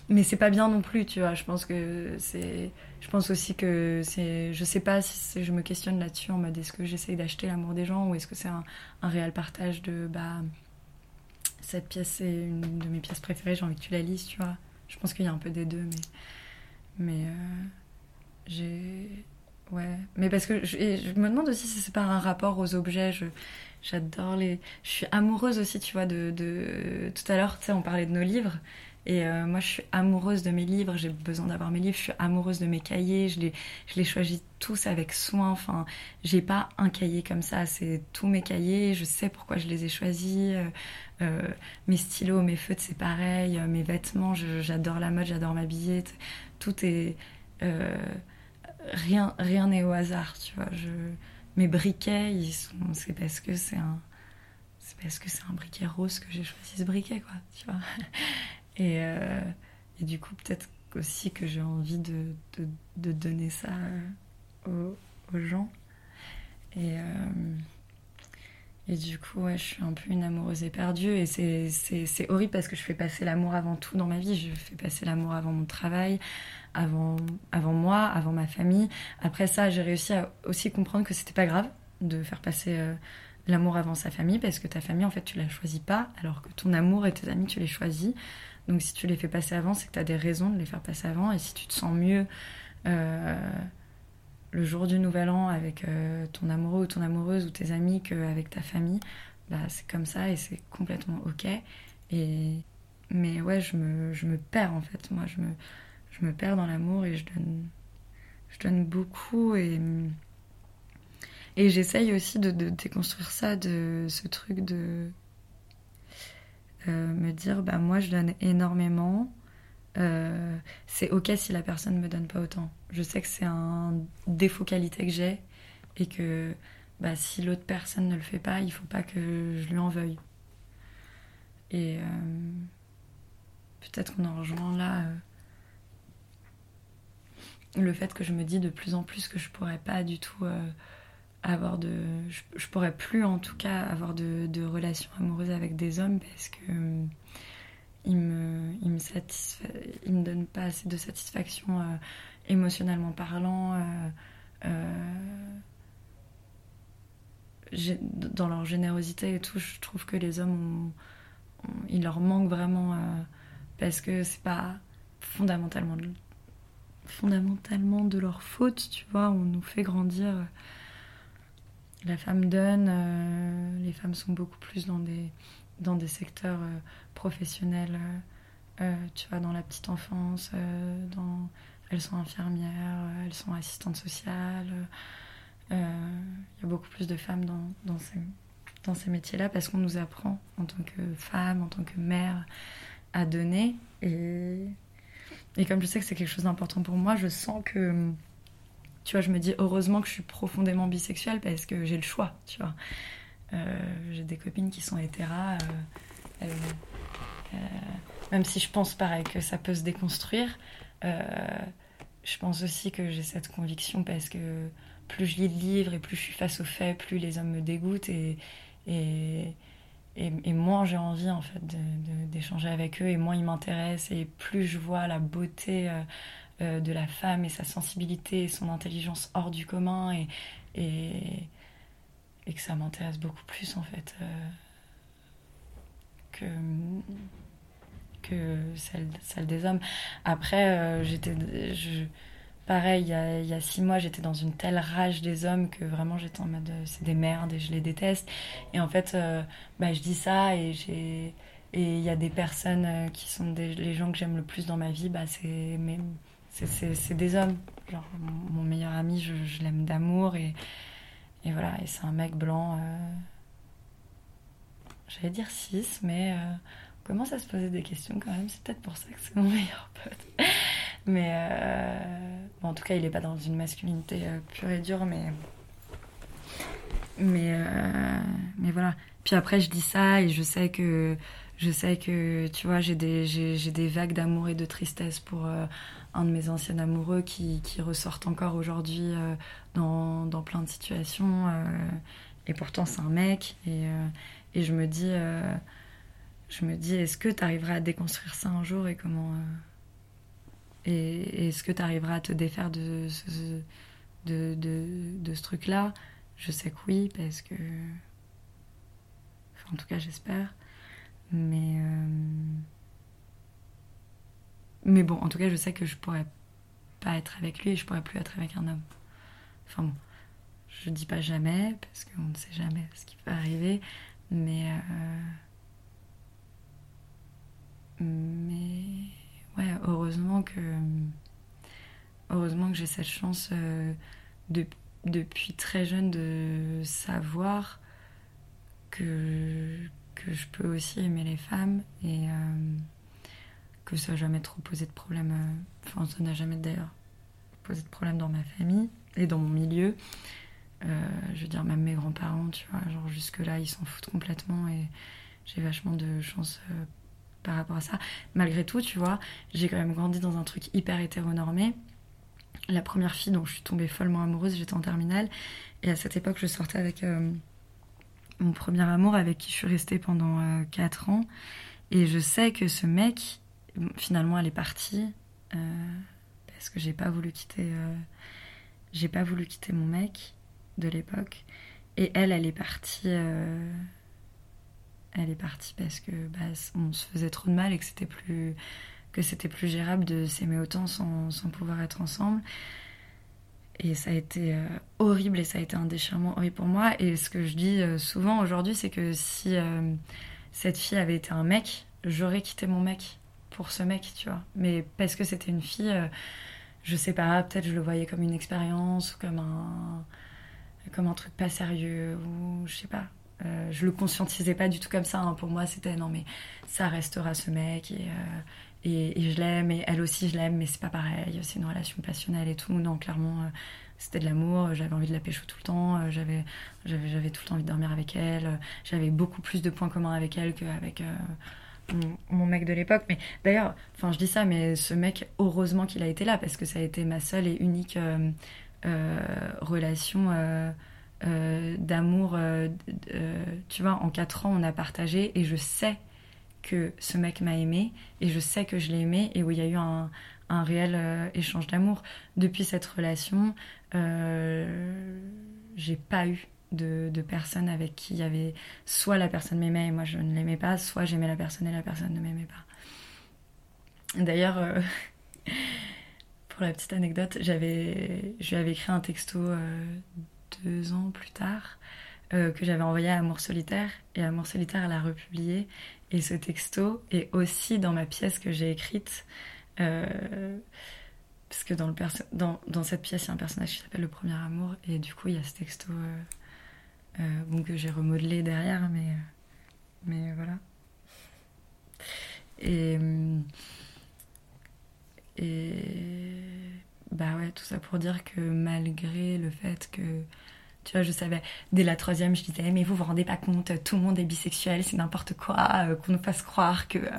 mais c'est pas bien non plus tu vois je pense que c'est je pense aussi que c'est je sais pas si je me questionne là-dessus en mode est-ce que j'essaye d'acheter l'amour des gens ou est-ce que c'est un, un, réel partage de bah cette pièce c'est une de mes pièces préférées j'ai envie que tu la lises tu vois je pense qu'il y a un peu des deux, mais. Mais. Euh, j'ai. Ouais. Mais parce que. Je, me demande aussi si c'est pas un rapport aux objets. Je, j'adore les. Je suis amoureuse aussi, tu vois, de. de... Tout à l'heure, tu sais, on parlait de nos livres. Et euh, moi, je suis amoureuse de mes livres, j'ai besoin d'avoir mes livres, je suis amoureuse de mes cahiers, je les, je les choisis tous avec soin. Enfin, j'ai pas un cahier comme ça, c'est tous mes cahiers, je sais pourquoi je les ai choisis. Euh, euh, mes stylos, mes feutres, c'est pareil. mes vêtements, j'adore la mode, j'adore m'habiller. Tout est. rien rien n'est au hasard, tu vois. Mes briquets, c'est parce que c'est un. C'est parce que c'est un briquet rose que j'ai choisi ce briquet, quoi, tu vois. Et, euh, du coup, peut-être aussi que j'ai envie de, donner ça euh, aux, aux gens. Et, euh, et du coup, ouais, je suis un peu une amoureuse éperdue. Et c'est horrible parce que je fais passer l'amour avant tout dans ma vie. Je fais passer l'amour avant mon travail, avant, avant moi, avant ma famille. Après ça, j'ai réussi à aussi comprendre que c'était pas grave de faire passer l'amour avant sa famille parce que ta famille, en fait, tu la choisis pas, alors que ton amour et tes amis, tu les choisis. Donc si tu les fais passer avant, c'est que tu as des raisons de les faire passer avant. Et si tu te sens mieux euh, le jour du nouvel an avec euh, ton amoureux ou ton amoureuse ou tes amis qu'avec ta famille, bah, c'est comme ça et c'est complètement ok. Et... Mais ouais, je me, je me perds en fait. Moi, je me, je me perds dans l'amour et je donne, je donne beaucoup et, et j'essaye aussi de, déconstruire ça, de ce truc de euh, me dire bah moi je donne énormément. Euh, c'est ok si la personne me donne pas autant. Je sais que c'est un défaut qualité que j'ai et que bah, si l'autre personne ne le fait pas, il faut pas que je lui en veuille. Et euh, peut-être qu'on en rejoint là le fait que je me dis de plus en plus que je pourrais pas du tout avoir de. Je, pourrais plus en tout cas avoir de, relations amoureuses avec des hommes parce que euh, ils me, ils me, donnent pas assez de satisfaction euh, émotionnellement parlant. Euh, dans leur générosité et tout, je trouve que les hommes, il leur manque vraiment parce que c'est pas fondamentalement fondamentalement de leur faute, tu vois, on nous fait grandir la femme donne, euh, les femmes sont beaucoup plus dans des, dans des secteurs euh, professionnels, euh, tu vois, dans la petite enfance, dans, elles sont infirmières, elles sont assistantes sociales. Il y a beaucoup plus de femmes dans, dans ces, métiers-là parce qu'on nous apprend en tant que femme, en tant que mère, à donner. Et, et comme je sais que c'est quelque chose d'important pour moi, je sens que tu vois, je me dis heureusement que je suis profondément bisexuelle parce que j'ai le choix, tu vois. Euh, j'ai des copines qui sont hétéras. Euh, euh, même si je pense pareil que ça peut se déconstruire, je pense aussi que j'ai cette conviction parce que plus je lis de livres et plus je suis face aux faits, plus les hommes me dégoûtent et, moins j'ai envie en fait d'échanger avec eux et moins ils m'intéressent et plus je vois la beauté euh, de la femme et sa sensibilité et son intelligence hors du commun et, que ça m'intéresse beaucoup plus en fait euh, que, que celle, des hommes. Après, euh, j'étais. Pareil, il y, a, il y, a, six mois, j'étais dans une telle rage des hommes que vraiment j'étais en mode c'est des merdes et je les déteste. Et en fait, bah, je dis ça et j'ai. Et il y a des personnes qui sont des, les gens que j'aime le plus dans ma vie, bah, c'est c'est des hommes. Genre, mon, meilleur ami, je, l'aime d'amour et, et voilà, et c'est un mec blanc. Euh, j'allais dire 6, mais euh, on commence à se poser des questions quand même. C'est peut-être pour ça que c'est mon meilleur pote. Mais euh, bon, en tout cas, il n'est pas dans une masculinité pure et dure, mais. Mais, mais voilà. Puis après, je dis ça et je sais que je sais que, tu vois, j'ai des, j'ai, des vagues d'amour et de tristesse pour euh, un de mes anciens amoureux qui, qui ressortent encore aujourd'hui euh, dans, dans, plein de situations. Euh, et pourtant, c'est un mec. Et, et je me dis, je me dis est-ce que tu arriveras à déconstruire ça un jour et comment. et est-ce que tu arriveras à te défaire de ce truc-là? Je sais que oui, parce que. Enfin, en tout cas, j'espère. Mais, euh, mais bon, en tout cas, je sais que je pourrais pas être avec lui et je pourrais plus être avec un homme. Enfin bon, je dis pas jamais parce qu'on ne sait jamais ce qui peut arriver, mais euh, mais ouais, heureusement que heureusement que j'ai cette chance euh, de, depuis très jeune de savoir que que je peux aussi aimer les femmes et euh, que ça n'a jamais trop posé de problème. Enfin, ça n'a jamais d'ailleurs posé de problème dans ma famille et dans mon milieu. Euh, je veux dire, même mes grands-parents, tu vois, jusque-là, ils s'en foutent complètement et j'ai vachement de chance par rapport à ça. Malgré tout, tu vois, j'ai quand même grandi dans un truc hyper hétéronormé. La première fille dont je suis tombée follement amoureuse, j'étais en terminale et à cette époque, je sortais avec mon premier amour avec qui je suis restée pendant 4 euh, ans. Et je sais que ce mec, finalement, elle est partie euh, parce que j'ai pas voulu quitter. Euh, j'ai pas voulu quitter mon mec de l'époque. Et elle, elle est partie. elle est partie parce que bah, on se faisait trop de mal et que c'était plus que c'était plus gérable de s'aimer autant sans, sans, pouvoir être ensemble. Et ça a été euh, horrible et ça a été un déchirement horrible pour moi. Et ce que je dis euh, souvent aujourd'hui, c'est que si euh, cette fille avait été un mec, j'aurais quitté mon mec pour ce mec, tu vois. Mais parce que c'était une fille, je sais pas, peut-être je le voyais comme une expérience ou comme un, comme un truc pas sérieux ou je sais pas. je le conscientisais pas du tout comme ça. Hein. Pour moi, c'était non, mais ça restera ce mec et, et, je l'aime, et elle aussi je l'aime, mais c'est pas pareil, c'est une relation passionnelle et tout. Non, clairement, euh, c'était de l'amour, j'avais envie de la pécho tout le temps, euh, j'avais, j'avais, j'avais tout le temps envie de dormir avec elle, euh, j'avais beaucoup plus de points communs avec elle qu'avec mon, mec de l'époque. Mais d'ailleurs, enfin je dis ça, mais ce mec, heureusement qu'il a été là, parce que ça a été ma seule et unique relation. d'amour, tu vois, en quatre ans on a partagé et je sais que ce mec m'a aimé et je sais que je l'ai aimé et où il y a eu un, réel euh, échange d'amour. Depuis cette relation, euh, j'ai pas eu de, personne avec qui il y avait soit la personne m'aimait et moi je ne l'aimais pas, soit j'aimais la personne et la personne ne m'aimait pas. D'ailleurs, euh, pour la petite anecdote, j'avais, je lui avais écrit un texto deux ans plus tard que j'avais envoyé à Amour Solitaire et Amour Solitaire elle a republié et ce texto est aussi dans ma pièce que j'ai écrite. Euh, parce que dans, le dans, dans, cette pièce, il y a un personnage qui s'appelle Le Premier Amour. Et du coup, il y a ce texto euh, euh, que j'ai remodelé derrière. Mais, mais voilà. Et, et bah ouais, tout ça pour dire que malgré le fait que tu vois, je savais, dès la troisième, je disais, mais vous vous rendez pas compte, tout le monde est bisexuel, c'est n'importe quoi, euh, qu'on nous fasse croire que euh,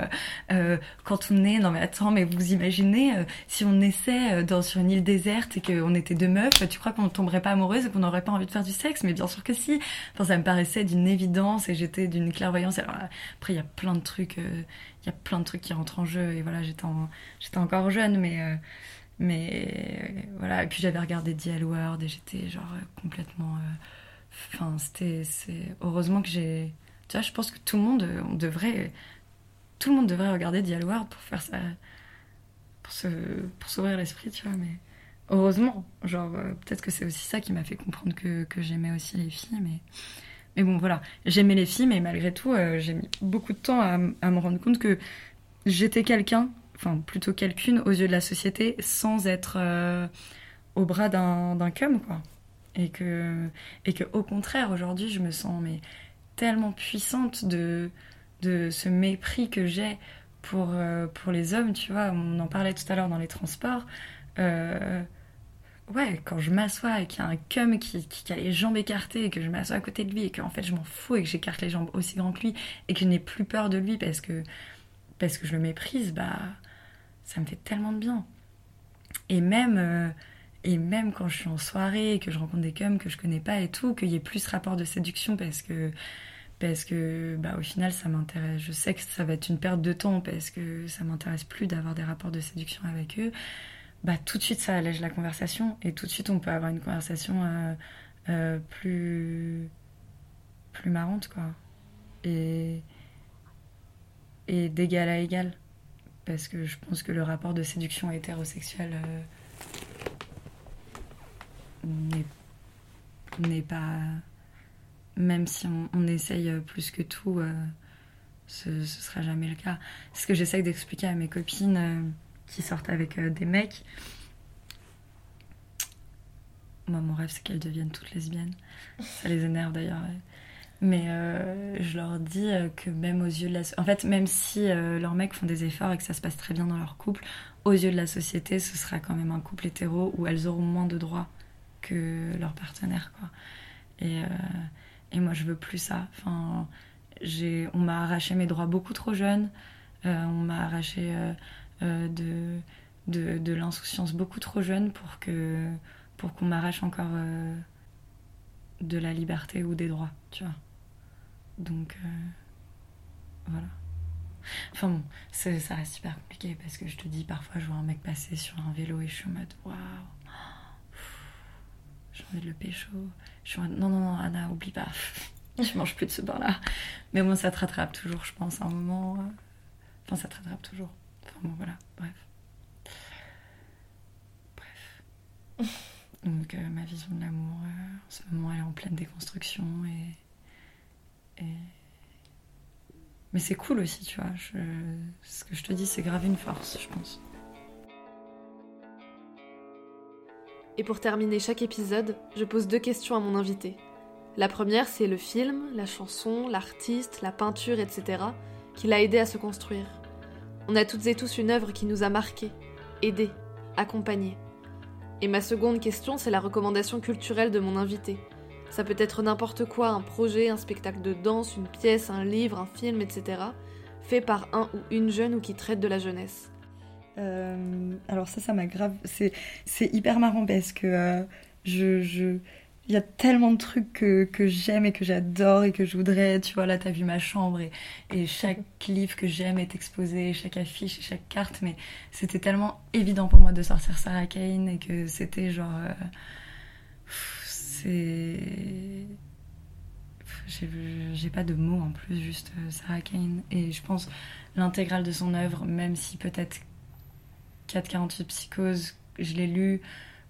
euh, quand on est, non mais attends, mais vous imaginez, si on naissait dans, sur une île déserte et qu'on était deux meufs, tu crois qu'on ne tomberait pas amoureuse et qu'on n'aurait pas envie de faire du sexe? Mais bien sûr que si. Enfin, ça me paraissait d'une évidence et j'étais d'une clairvoyance. Alors, après, il y a plein de trucs, il y a plein de trucs qui rentrent en jeu et voilà, j'étais, j'étais encore jeune, mais mais voilà, et puis j'avais regardé The World et j'étais genre complètement. Euh, enfin, c'était. Heureusement que j'ai. Tu vois, je pense que tout le monde, on devrait. Tout le monde devrait regarder The pour faire ça. Pour se, pour s'ouvrir l'esprit, tu vois, mais. Heureusement, genre, euh, peut-être que c'est aussi ça qui m'a fait comprendre que, que j'aimais aussi les filles, mais. Mais bon, voilà, j'aimais les filles, mais malgré tout, euh, j'ai mis beaucoup de temps à, à me rendre compte que j'étais quelqu'un enfin plutôt quelqu'une aux yeux de la société sans être euh, au bras d'un cum quoi. Et que et que au contraire aujourd'hui je me sens mais tellement puissante de de ce mépris que j'ai pour euh, pour les hommes tu vois. On en parlait tout à l'heure dans les transports. Euh, ouais quand je m'assois et qu'il y a un cum qui, qui, a les jambes écartées et que je m'assois à côté de lui et qu'en fait je m'en fous et que j'écarte les jambes aussi grand que lui et que je n'ai plus peur de lui parce que parce que je le méprise bah ça me fait tellement de bien. Et même, euh, et même quand je suis en soirée et que je rencontre des cums que je connais pas et tout, qu'il y ait plus rapport de séduction parce que, parce que bah, au final, ça m'intéresse. Je sais que ça va être une perte de temps parce que ça m'intéresse plus d'avoir des rapports de séduction avec eux. Bah, tout de suite, ça allège la conversation et tout de suite, on peut avoir une conversation euh, euh, plus, plus marrante, quoi. Et, et d'égal à égal parce que je pense que le rapport de séduction hétérosexuelle euh, n'est pas. Même si on, essaye plus que tout, euh, ce, ne sera jamais le cas. C'est ce que j'essaye d'expliquer à mes copines euh, qui sortent avec des mecs. Moi, mon rêve, c'est qu'elles deviennent toutes lesbiennes. Ça les énerve d'ailleurs. Mais euh, je leur dis euh, que même aux yeux de la... En fait, même si euh, leurs mecs font des efforts et que ça se passe très bien dans leur couple, aux yeux de la société, ce sera quand même un couple hétéro où elles auront moins de droits que leurs partenaires, quoi. Et, et moi, je veux plus ça. Enfin. On m'a arraché mes droits beaucoup trop jeune. on m'a arraché de, de, de l'insouciance beaucoup trop jeune pour que pour qu'on m'arrache encore de la liberté ou des droits, tu vois. Donc, euh, voilà. Enfin bon, ça reste super compliqué parce que je te dis, parfois je vois un mec passer sur un vélo et je suis en mode waouh, j'ai envie de le pécho. Je suis en mode non, non, non, Anna, oublie pas. tu manges plus de ce pain-là. Mais bon, ça te rattrape toujours, je pense, à un moment. euh, Enfin, ça te rattrape toujours. Enfin, bon, voilà, bref. Bref. Donc, euh, ma vision de l'amour, euh, en ce moment, elle est en pleine déconstruction et. Mais c'est cool aussi, tu vois. Ce que je te dis, c'est grave une force, je pense. Et pour terminer chaque épisode, je pose deux questions à mon invité. La première, c'est le film, la chanson, l'artiste, la peinture, etc., qui l'a aidé à se construire. On a toutes et tous une œuvre qui nous a marqués, aidés, accompagnés. Et ma seconde question, c'est la recommandation culturelle de mon invité. Ça peut être n'importe quoi, un projet, un spectacle de danse, une pièce, un livre, un film, etc., fait par un ou une jeune ou qui traite de la jeunesse. Euh, alors ça, ça m'a grave... C'est, c'est hyper marrant parce que euh, je... je... Il y a tellement de trucs que, que j'aime et que j'adore et que je voudrais. Tu vois, là, t'as vu ma chambre et, et chaque livre que j'aime est exposé, chaque affiche chaque carte. Mais c'était tellement évident pour moi de sortir Sarah Kane et que c'était genre... euh, c'est... J'ai, pas de mots en plus, juste euh, Sarah Kane. Et je pense l'intégrale de son œuvre, même si peut-être 448 Psychose, je l'ai lu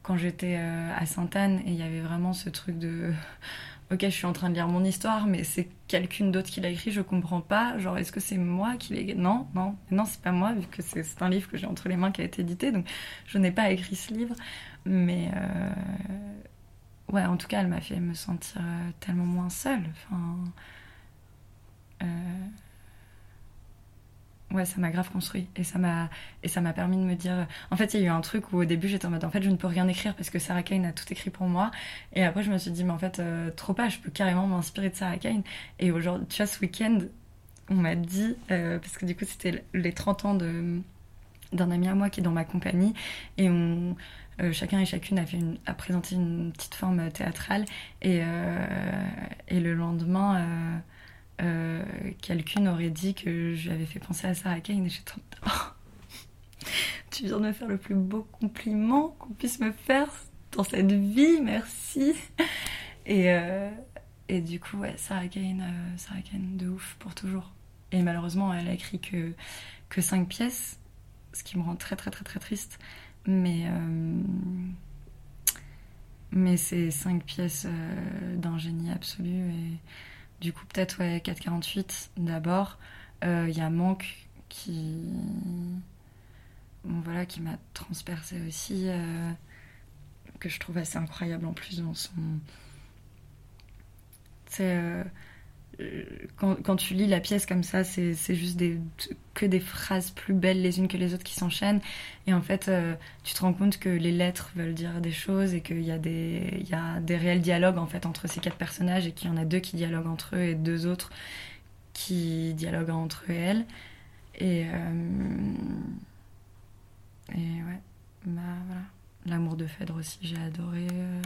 quand j'étais euh, à Sainte-Anne et il y avait vraiment ce truc de ok je suis en train de lire mon histoire mais c'est quelqu'un d'autre qui l'a écrit je comprends pas. Genre est-ce que c'est moi qui l'ai non non non c'est pas moi vu que c'est c'est un livre que j'ai entre les mains qui a été édité donc je n'ai pas écrit ce livre. Mais euh, ouais en tout cas elle m'a fait me sentir euh, tellement moins seule. Enfin euh, ouais ça m'a grave construit. Et ça m'a et ça m'a permis de me dire en fait il y a eu un truc où au début j'étais en mode en fait je ne peux rien écrire parce que Sarah Kane a tout écrit pour moi. Et après je me suis dit mais en fait euh, trop pas je peux carrément m'inspirer de Sarah Kane. Et aujourd'hui tu vois ce week-end on m'a dit parce que du coup c'était les 30 ans de d'un ami à moi qui est dans ma compagnie. Et on euh, chacun et chacune a, présenté une petite forme théâtrale et, euh, le lendemain euh, quelqu'un aurait dit que j'avais fait penser à Sarah Kane et j'étais en mode, oh, tu viens de me faire le plus beau compliment qu'on puisse me faire dans cette vie, merci. Et, et du coup, ouais, Sarah Kane, Sarah Kane de ouf pour toujours. Et malheureusement, elle a écrit que, que 5 pièces, ce qui me rend très très très très triste. Mais, euh, mais c'est 5 pièces euh, d'un génie absolu et du coup, peut-être, ouais, 448 d'abord. Il euh, y a Manque qui. Bon, voilà, qui m'a transpercé aussi. euh, que je trouve assez incroyable en plus dans son. C'est. Quand, tu lis la pièce comme ça, c'est juste que des phrases plus belles les unes que les autres qui s'enchaînent. Et en fait, euh, tu te rends compte que les lettres veulent dire des choses et qu'il y, a des- réels dialogues en fait entre ces quatre personnages et qu'il y en a deux qui dialoguent entre eux et deux autres qui dialoguent entre elles. Et, euh, ouais, bah voilà. L'amour de Phèdre aussi, j'ai adoré. euh,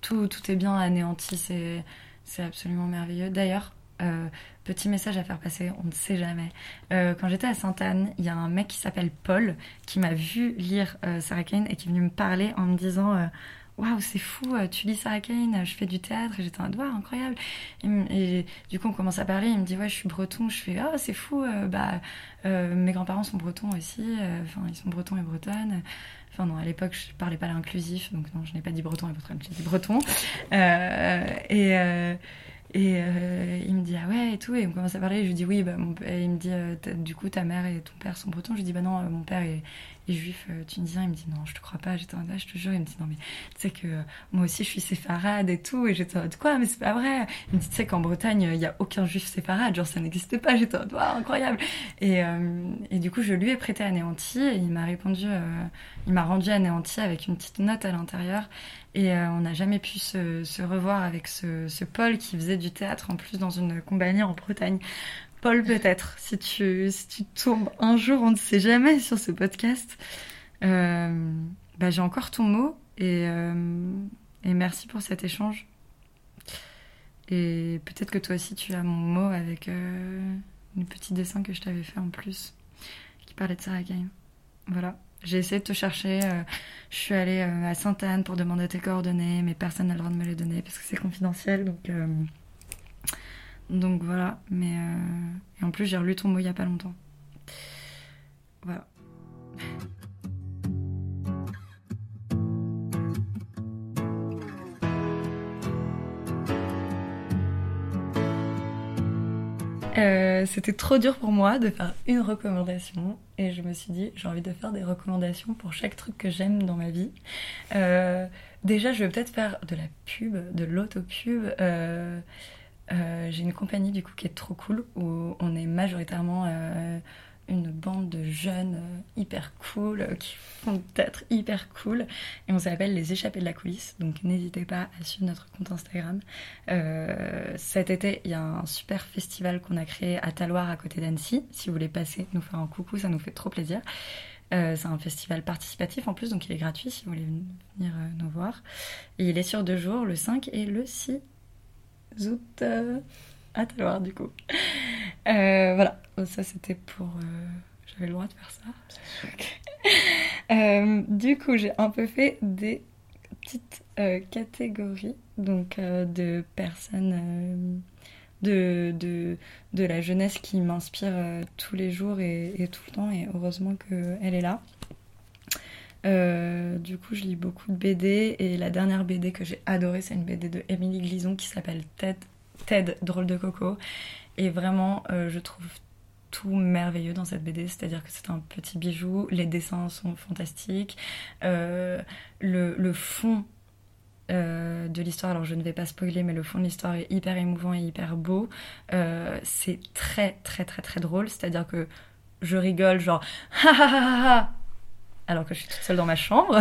Tout, tout est bien anéanti, c'est c'est absolument merveilleux. D'ailleurs, euh, petit message à faire passer, on ne sait jamais. Euh, quand j'étais à Sainte-Anne, il y a un mec qui s'appelle Paul qui m'a vu lire euh, Sarah Kane et qui est venu me parler en me disant Waouh, c'est fou, tu lis Sarah Kane, je fais du théâtre. Et j'étais mode Waouh, incroyable. Et, du coup, on commence à parler. Il me dit Ouais, je suis breton. Je fais Ah, c'est fou, bah, mes grands-parents sont bretons aussi. Enfin, ils sont bretons et bretonnes. Enfin, non, à l'époque, je parlais pas l'inclusif, donc non, je n'ai pas dit breton et bretonne, j'ai dit breton. Euh, et. euh, et euh, il me dit ah ouais et tout et on commence à parler et je lui dis oui bah et il me dit du coup ta mère et ton père sont bretons je lui dis bah non mon père est juif euh, tunisien il me dit non je te crois pas j'étais en mode ah, je te jure il me dit non mais tu sais que euh, moi aussi je suis séfarade et tout et j'étais en mode quoi mais c'est pas vrai. Il me dit tu sais qu'en Bretagne il y a aucun juif séfarade genre ça n'existait pas. J'étais en mode incroyable. Et, euh, et du coup je lui ai prêté anéanti et il m'a répondu il m'a rendu anéanti avec une petite note à l'intérieur. Et on n'a jamais pu se, revoir avec ce Paul qui faisait du théâtre en plus dans une compagnie en Bretagne. Paul, peut-être, si tu, si tu tombes un jour, on ne sait jamais sur ce podcast. Euh, bah, J'ai encore ton mot et, euh, et merci pour cet échange. Et peut-être que toi aussi tu as mon mot avec euh, le petit dessin que je t'avais fait en plus qui parlait de Sarah Kane. Voilà. J'ai essayé de te chercher. euh, je suis allée à Sainte-Anne pour demander tes coordonnées, mais personne n'a le droit de me les donner parce que c'est confidentiel. Donc, donc voilà, mais et en plus j'ai relu ton mot il y a pas longtemps. Voilà. Euh, c'était trop dur pour moi de faire une recommandation et je me suis dit j'ai envie de faire des recommandations pour chaque truc que j'aime dans ma vie. Euh, déjà je vais peut-être faire de la pub, de l'autopub. Euh, euh, j'ai une compagnie du coup qui est trop cool où on est majoritairement une bande de jeunes euh, hyper cool, euh, qui font peut-être hyper cool. Et on s'appelle Les Échappés de la coulisse. Donc n'hésitez pas à suivre notre compte Instagram. Euh, cet été, il y a un super festival qu'on a créé à Taloir à côté d'Annecy. Si vous voulez passer, nous faire un coucou, ça nous fait trop plaisir. c'est un festival participatif en plus, donc il est gratuit si vous voulez venir nous voir. Et il est sur deux jours, le 5 et le 6 août à Taloir du coup. voilà, ça, c'était pour. Euh, j'avais le droit de faire ça. Euh, du coup, j'ai un peu fait des petites euh, catégories donc de personnes de, de, de, la jeunesse qui m'inspire tous les jours et, et, tout le temps. Et heureusement qu'elle est là. Du coup, je lis beaucoup de BD et la dernière BD que j'ai adorée, c'est une BD de Émilie Glison qui s'appelle Ted, Ted, drôle de coco. Et vraiment, je trouve tout merveilleux dans cette BD, c'est-à-dire que c'est un petit bijou, les dessins sont fantastiques, euh, le, fond euh, de l'histoire, alors je ne vais pas spoiler, mais le fond de l'histoire est hyper émouvant et hyper beau. Euh, c'est très très très très drôle, c'est-à-dire que je rigole genre alors que je suis toute seule dans ma chambre.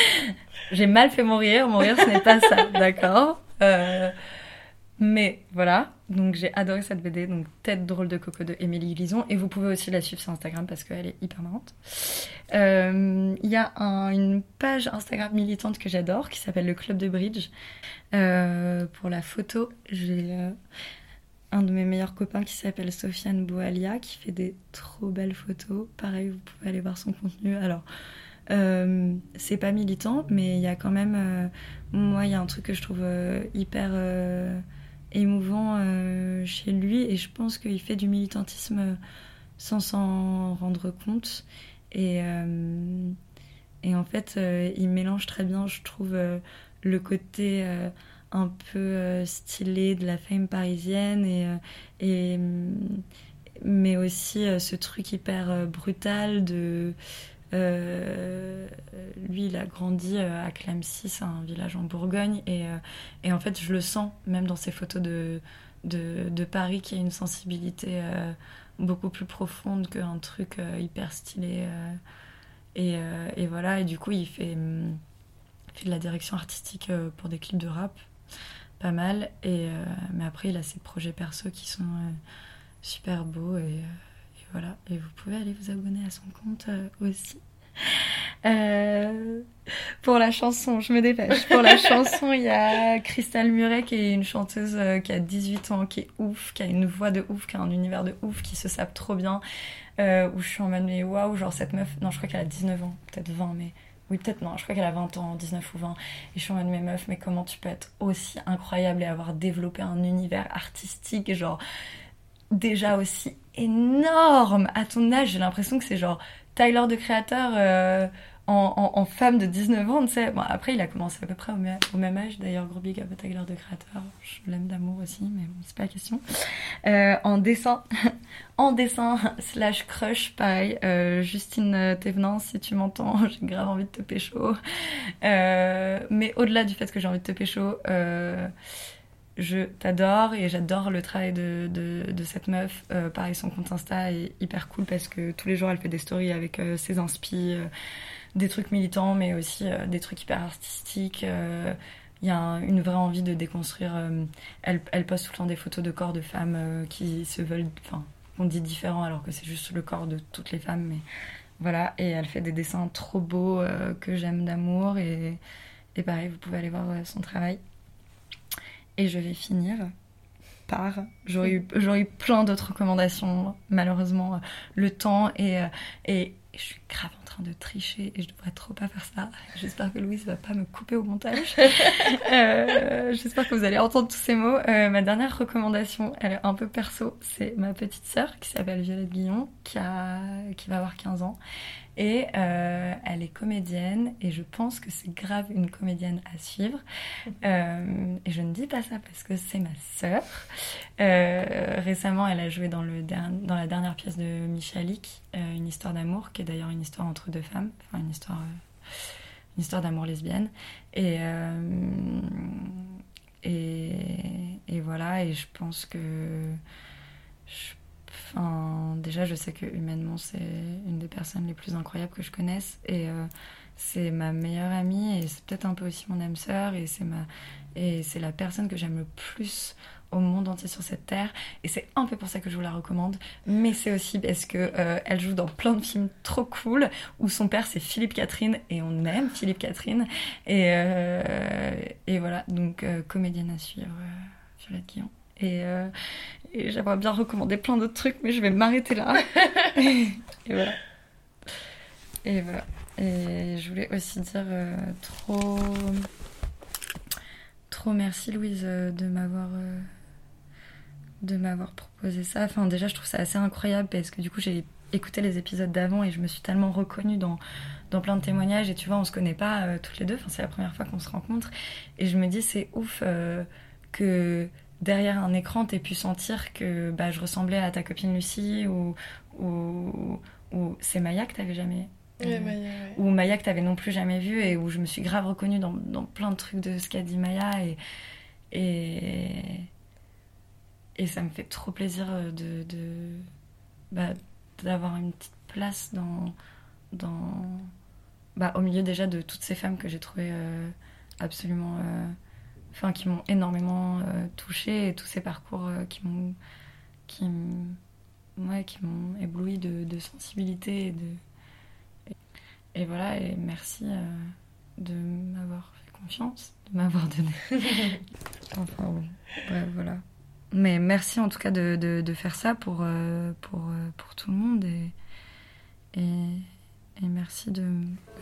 J'ai mal fait mon rire, mon rire ce n'est pas ça, d'accord mais voilà, donc j'ai adoré cette BD, donc Tête drôle de coco de Émilie Glison, et vous pouvez aussi la suivre sur Instagram parce qu'elle est hyper marrante. Euh, il y a une page Instagram militante que j'adore qui s'appelle le Club de Bridge. Euh, pour la photo, j'ai euh, un de mes meilleurs copains qui s'appelle Sofiane Boualia qui fait des trop belles photos. Pareil, vous pouvez aller voir son contenu. Alors, c'est pas militant, mais il y a quand même. moi, il y a un truc que je trouve hyper émouvant euh, chez lui et je pense qu'il fait du militantisme sans s'en rendre compte et, euh, en fait euh, il mélange très bien je trouve le côté un peu stylé de la femme parisienne et, et mais aussi ce truc hyper brutal de euh, lui, il a grandi euh, à Clamcy, un village en Bourgogne, et, euh, et, en fait, je le sens, même dans ses photos de, de, de Paris, qui a une sensibilité beaucoup plus profonde qu'un truc hyper stylé. Et, et, voilà, et du coup, il fait, fait de la direction artistique pour des clips de rap, pas mal. Et, mais après, il a ses projets perso qui sont super beaux. Et, voilà, et vous pouvez aller vous abonner à son compte euh, aussi. Euh, pour la chanson, je me dépêche. Pour la chanson, il y a Crystal Muret qui est une chanteuse euh, qui a 18 ans, qui est ouf, qui a une voix de ouf, qui a un univers de ouf, qui se sape trop bien. où je suis en mode, mais waouh, genre cette meuf, non, je crois qu'elle a 19 ans, peut-être 20, mais oui, peut-être non, je crois qu'elle a 20 ans, 19 ou 20. Et je suis en mode, mais meuf, mais comment tu peux être aussi incroyable et avoir développé un univers artistique, genre déjà aussi énorme? À ton âge, j'ai l'impression que c'est genre Tyler de créateur euh, en, femme de 19 ans, tu sais. Bon, après, il a commencé à peu près au, même, âge. D'ailleurs, gros big up Tyler de créateur. Je l'aime d'amour aussi, mais bon, c'est pas la question. Euh, en dessin, en dessin slash crush, pareil. Euh, Justine Thévenin, si tu m'entends, j'ai grave envie de te pécho. mais au-delà du fait que j'ai envie de te pécho, je t'adore et j'adore le travail de, de, cette meuf. Euh, pareil, son compte Insta est hyper cool parce que tous les jours elle fait des stories avec euh, ses inspi, euh, des trucs militants mais aussi des trucs hyper artistiques. Il y a une vraie envie de déconstruire. Elle, elle, poste tout le temps des photos de corps de femmes qui se veulent, enfin, on dit différents alors que c'est juste le corps de toutes les femmes. Mais voilà, et elle fait des dessins trop beaux que j'aime d'amour et, et pareil, vous pouvez aller voir son travail. Et je vais finir par. J'aurais eu, eu plein d'autres recommandations, malheureusement, le temps et, euh, et je suis grave train de tricher et je devrais trop pas faire ça. J'espère que Louise va pas me couper au montage. Euh, j'espère que vous allez entendre tous ces mots. Euh, ma dernière recommandation, elle est un peu perso. C'est ma petite sœur qui s'appelle Violette Guillon, qui, a, qui va avoir 15 ans. Et euh, elle est comédienne et je pense que c'est grave une comédienne à suivre. Euh, et je ne dis pas ça parce que c'est ma sœur. Euh, récemment, elle a joué dans, le dans la dernière pièce de Michalik, une histoire d'amour, qui est d'ailleurs une histoire entre deux femmes, une histoire, une histoire d'amour lesbienne. Et, et, et, voilà, et je pense que... Je Enfin, déjà, je sais que humainement, c'est une des personnes les plus incroyables que je connaisse. Et euh, c'est ma meilleure amie, et c'est peut-être un peu aussi mon âme sœur, et c'est ma... la personne que j'aime le plus au monde entier sur cette terre. Et c'est un peu pour ça que je vous la recommande. Mais c'est aussi parce que euh, elle joue dans plein de films trop cool, où son père c'est Philippe Catherine, et on aime Philippe Catherine. Et, euh, voilà, donc comédienne à suivre, Violette Guillon. Et, et j'aimerais bien recommander plein d'autres trucs, mais je vais m'arrêter là. et voilà. Et voilà. Et je voulais aussi dire euh, trop. Trop merci Louise euh, de m'avoir. Euh, de m'avoir proposé ça. Enfin, déjà, je trouve ça assez incroyable parce que du coup, j'ai écouté les épisodes d'avant et je me suis tellement reconnue dans, dans plein de témoignages. Et tu vois, on se connaît pas toutes les deux. Enfin, c'est la première fois qu'on se rencontre. Et je me dis, c'est ouf que derrière un écran, t'aies pu sentir que bah, je ressemblais à ta copine Lucie ou, ou, ou c'est Maya que t'avais jamais. Euh, Maya, Ou Maya que t'avais non plus jamais vu et où je me suis grave reconnue dans, dans plein de trucs de ce qu'a dit Maya et, et, et ça me fait trop plaisir de, de bah, d'avoir une petite place dans, dans bah, au milieu déjà de toutes ces femmes que j'ai trouvées euh, absolument euh, enfin qui m'ont énormément euh, touchée et tous ces parcours euh, qui m'ont qui ouais, qui m'ont ébloui de, de, sensibilité et de et, voilà et merci euh, de m'avoir fait confiance de m'avoir donné enfin bref voilà mais merci en tout cas de, de, de faire ça pour, pour, pour tout le monde et, et, merci de,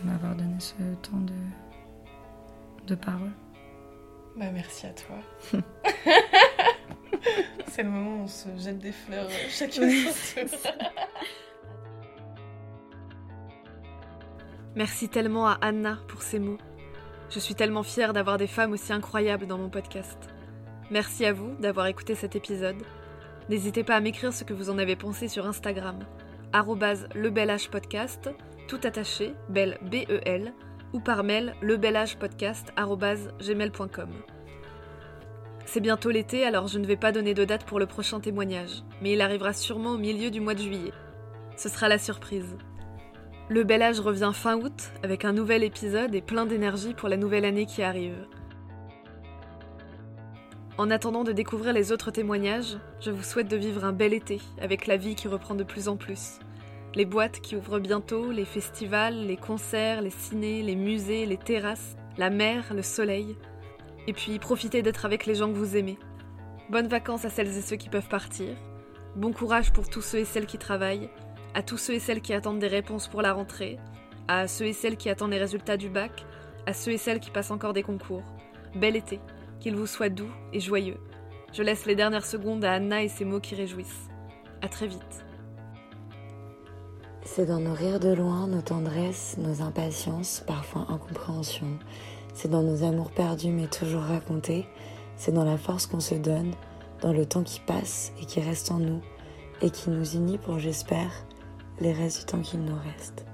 m'avoir donné ce temps de, de parole. Bah merci à toi. C'est le moment où on se jette des fleurs euh, chacun Merci tellement à Anna pour ces mots. Je suis tellement fière d'avoir des femmes aussi incroyables dans mon podcast. Merci à vous d'avoir écouté cet épisode. N'hésitez pas à m'écrire ce que vous en avez pensé sur Instagram, lebelhpodcast, tout attaché, belle B-E-L, ou par mail lebelagepodcast.gmail.com. C'est bientôt l'été, alors je ne vais pas donner de date pour le prochain témoignage, mais il arrivera sûrement au milieu du mois de juillet. Ce sera la surprise. Le bel âge revient fin août avec un nouvel épisode et plein d'énergie pour la nouvelle année qui arrive. En attendant de découvrir les autres témoignages, je vous souhaite de vivre un bel été avec la vie qui reprend de plus en plus les boîtes qui ouvrent bientôt, les festivals, les concerts, les cinés, les musées, les terrasses, la mer, le soleil. Et puis profitez d'être avec les gens que vous aimez. Bonnes vacances à celles et ceux qui peuvent partir. Bon courage pour tous ceux et celles qui travaillent, à tous ceux et celles qui attendent des réponses pour la rentrée, à ceux et celles qui attendent les résultats du bac, à ceux et celles qui passent encore des concours. Bel été, qu'il vous soit doux et joyeux. Je laisse les dernières secondes à Anna et ses mots qui réjouissent. À très vite. C'est dans nos rires de loin, nos tendresses, nos impatiences, parfois incompréhensions. C'est dans nos amours perdus mais toujours racontés. C'est dans la force qu'on se donne, dans le temps qui passe et qui reste en nous, et qui nous unit pour, j'espère, les restes du temps qu'il nous reste.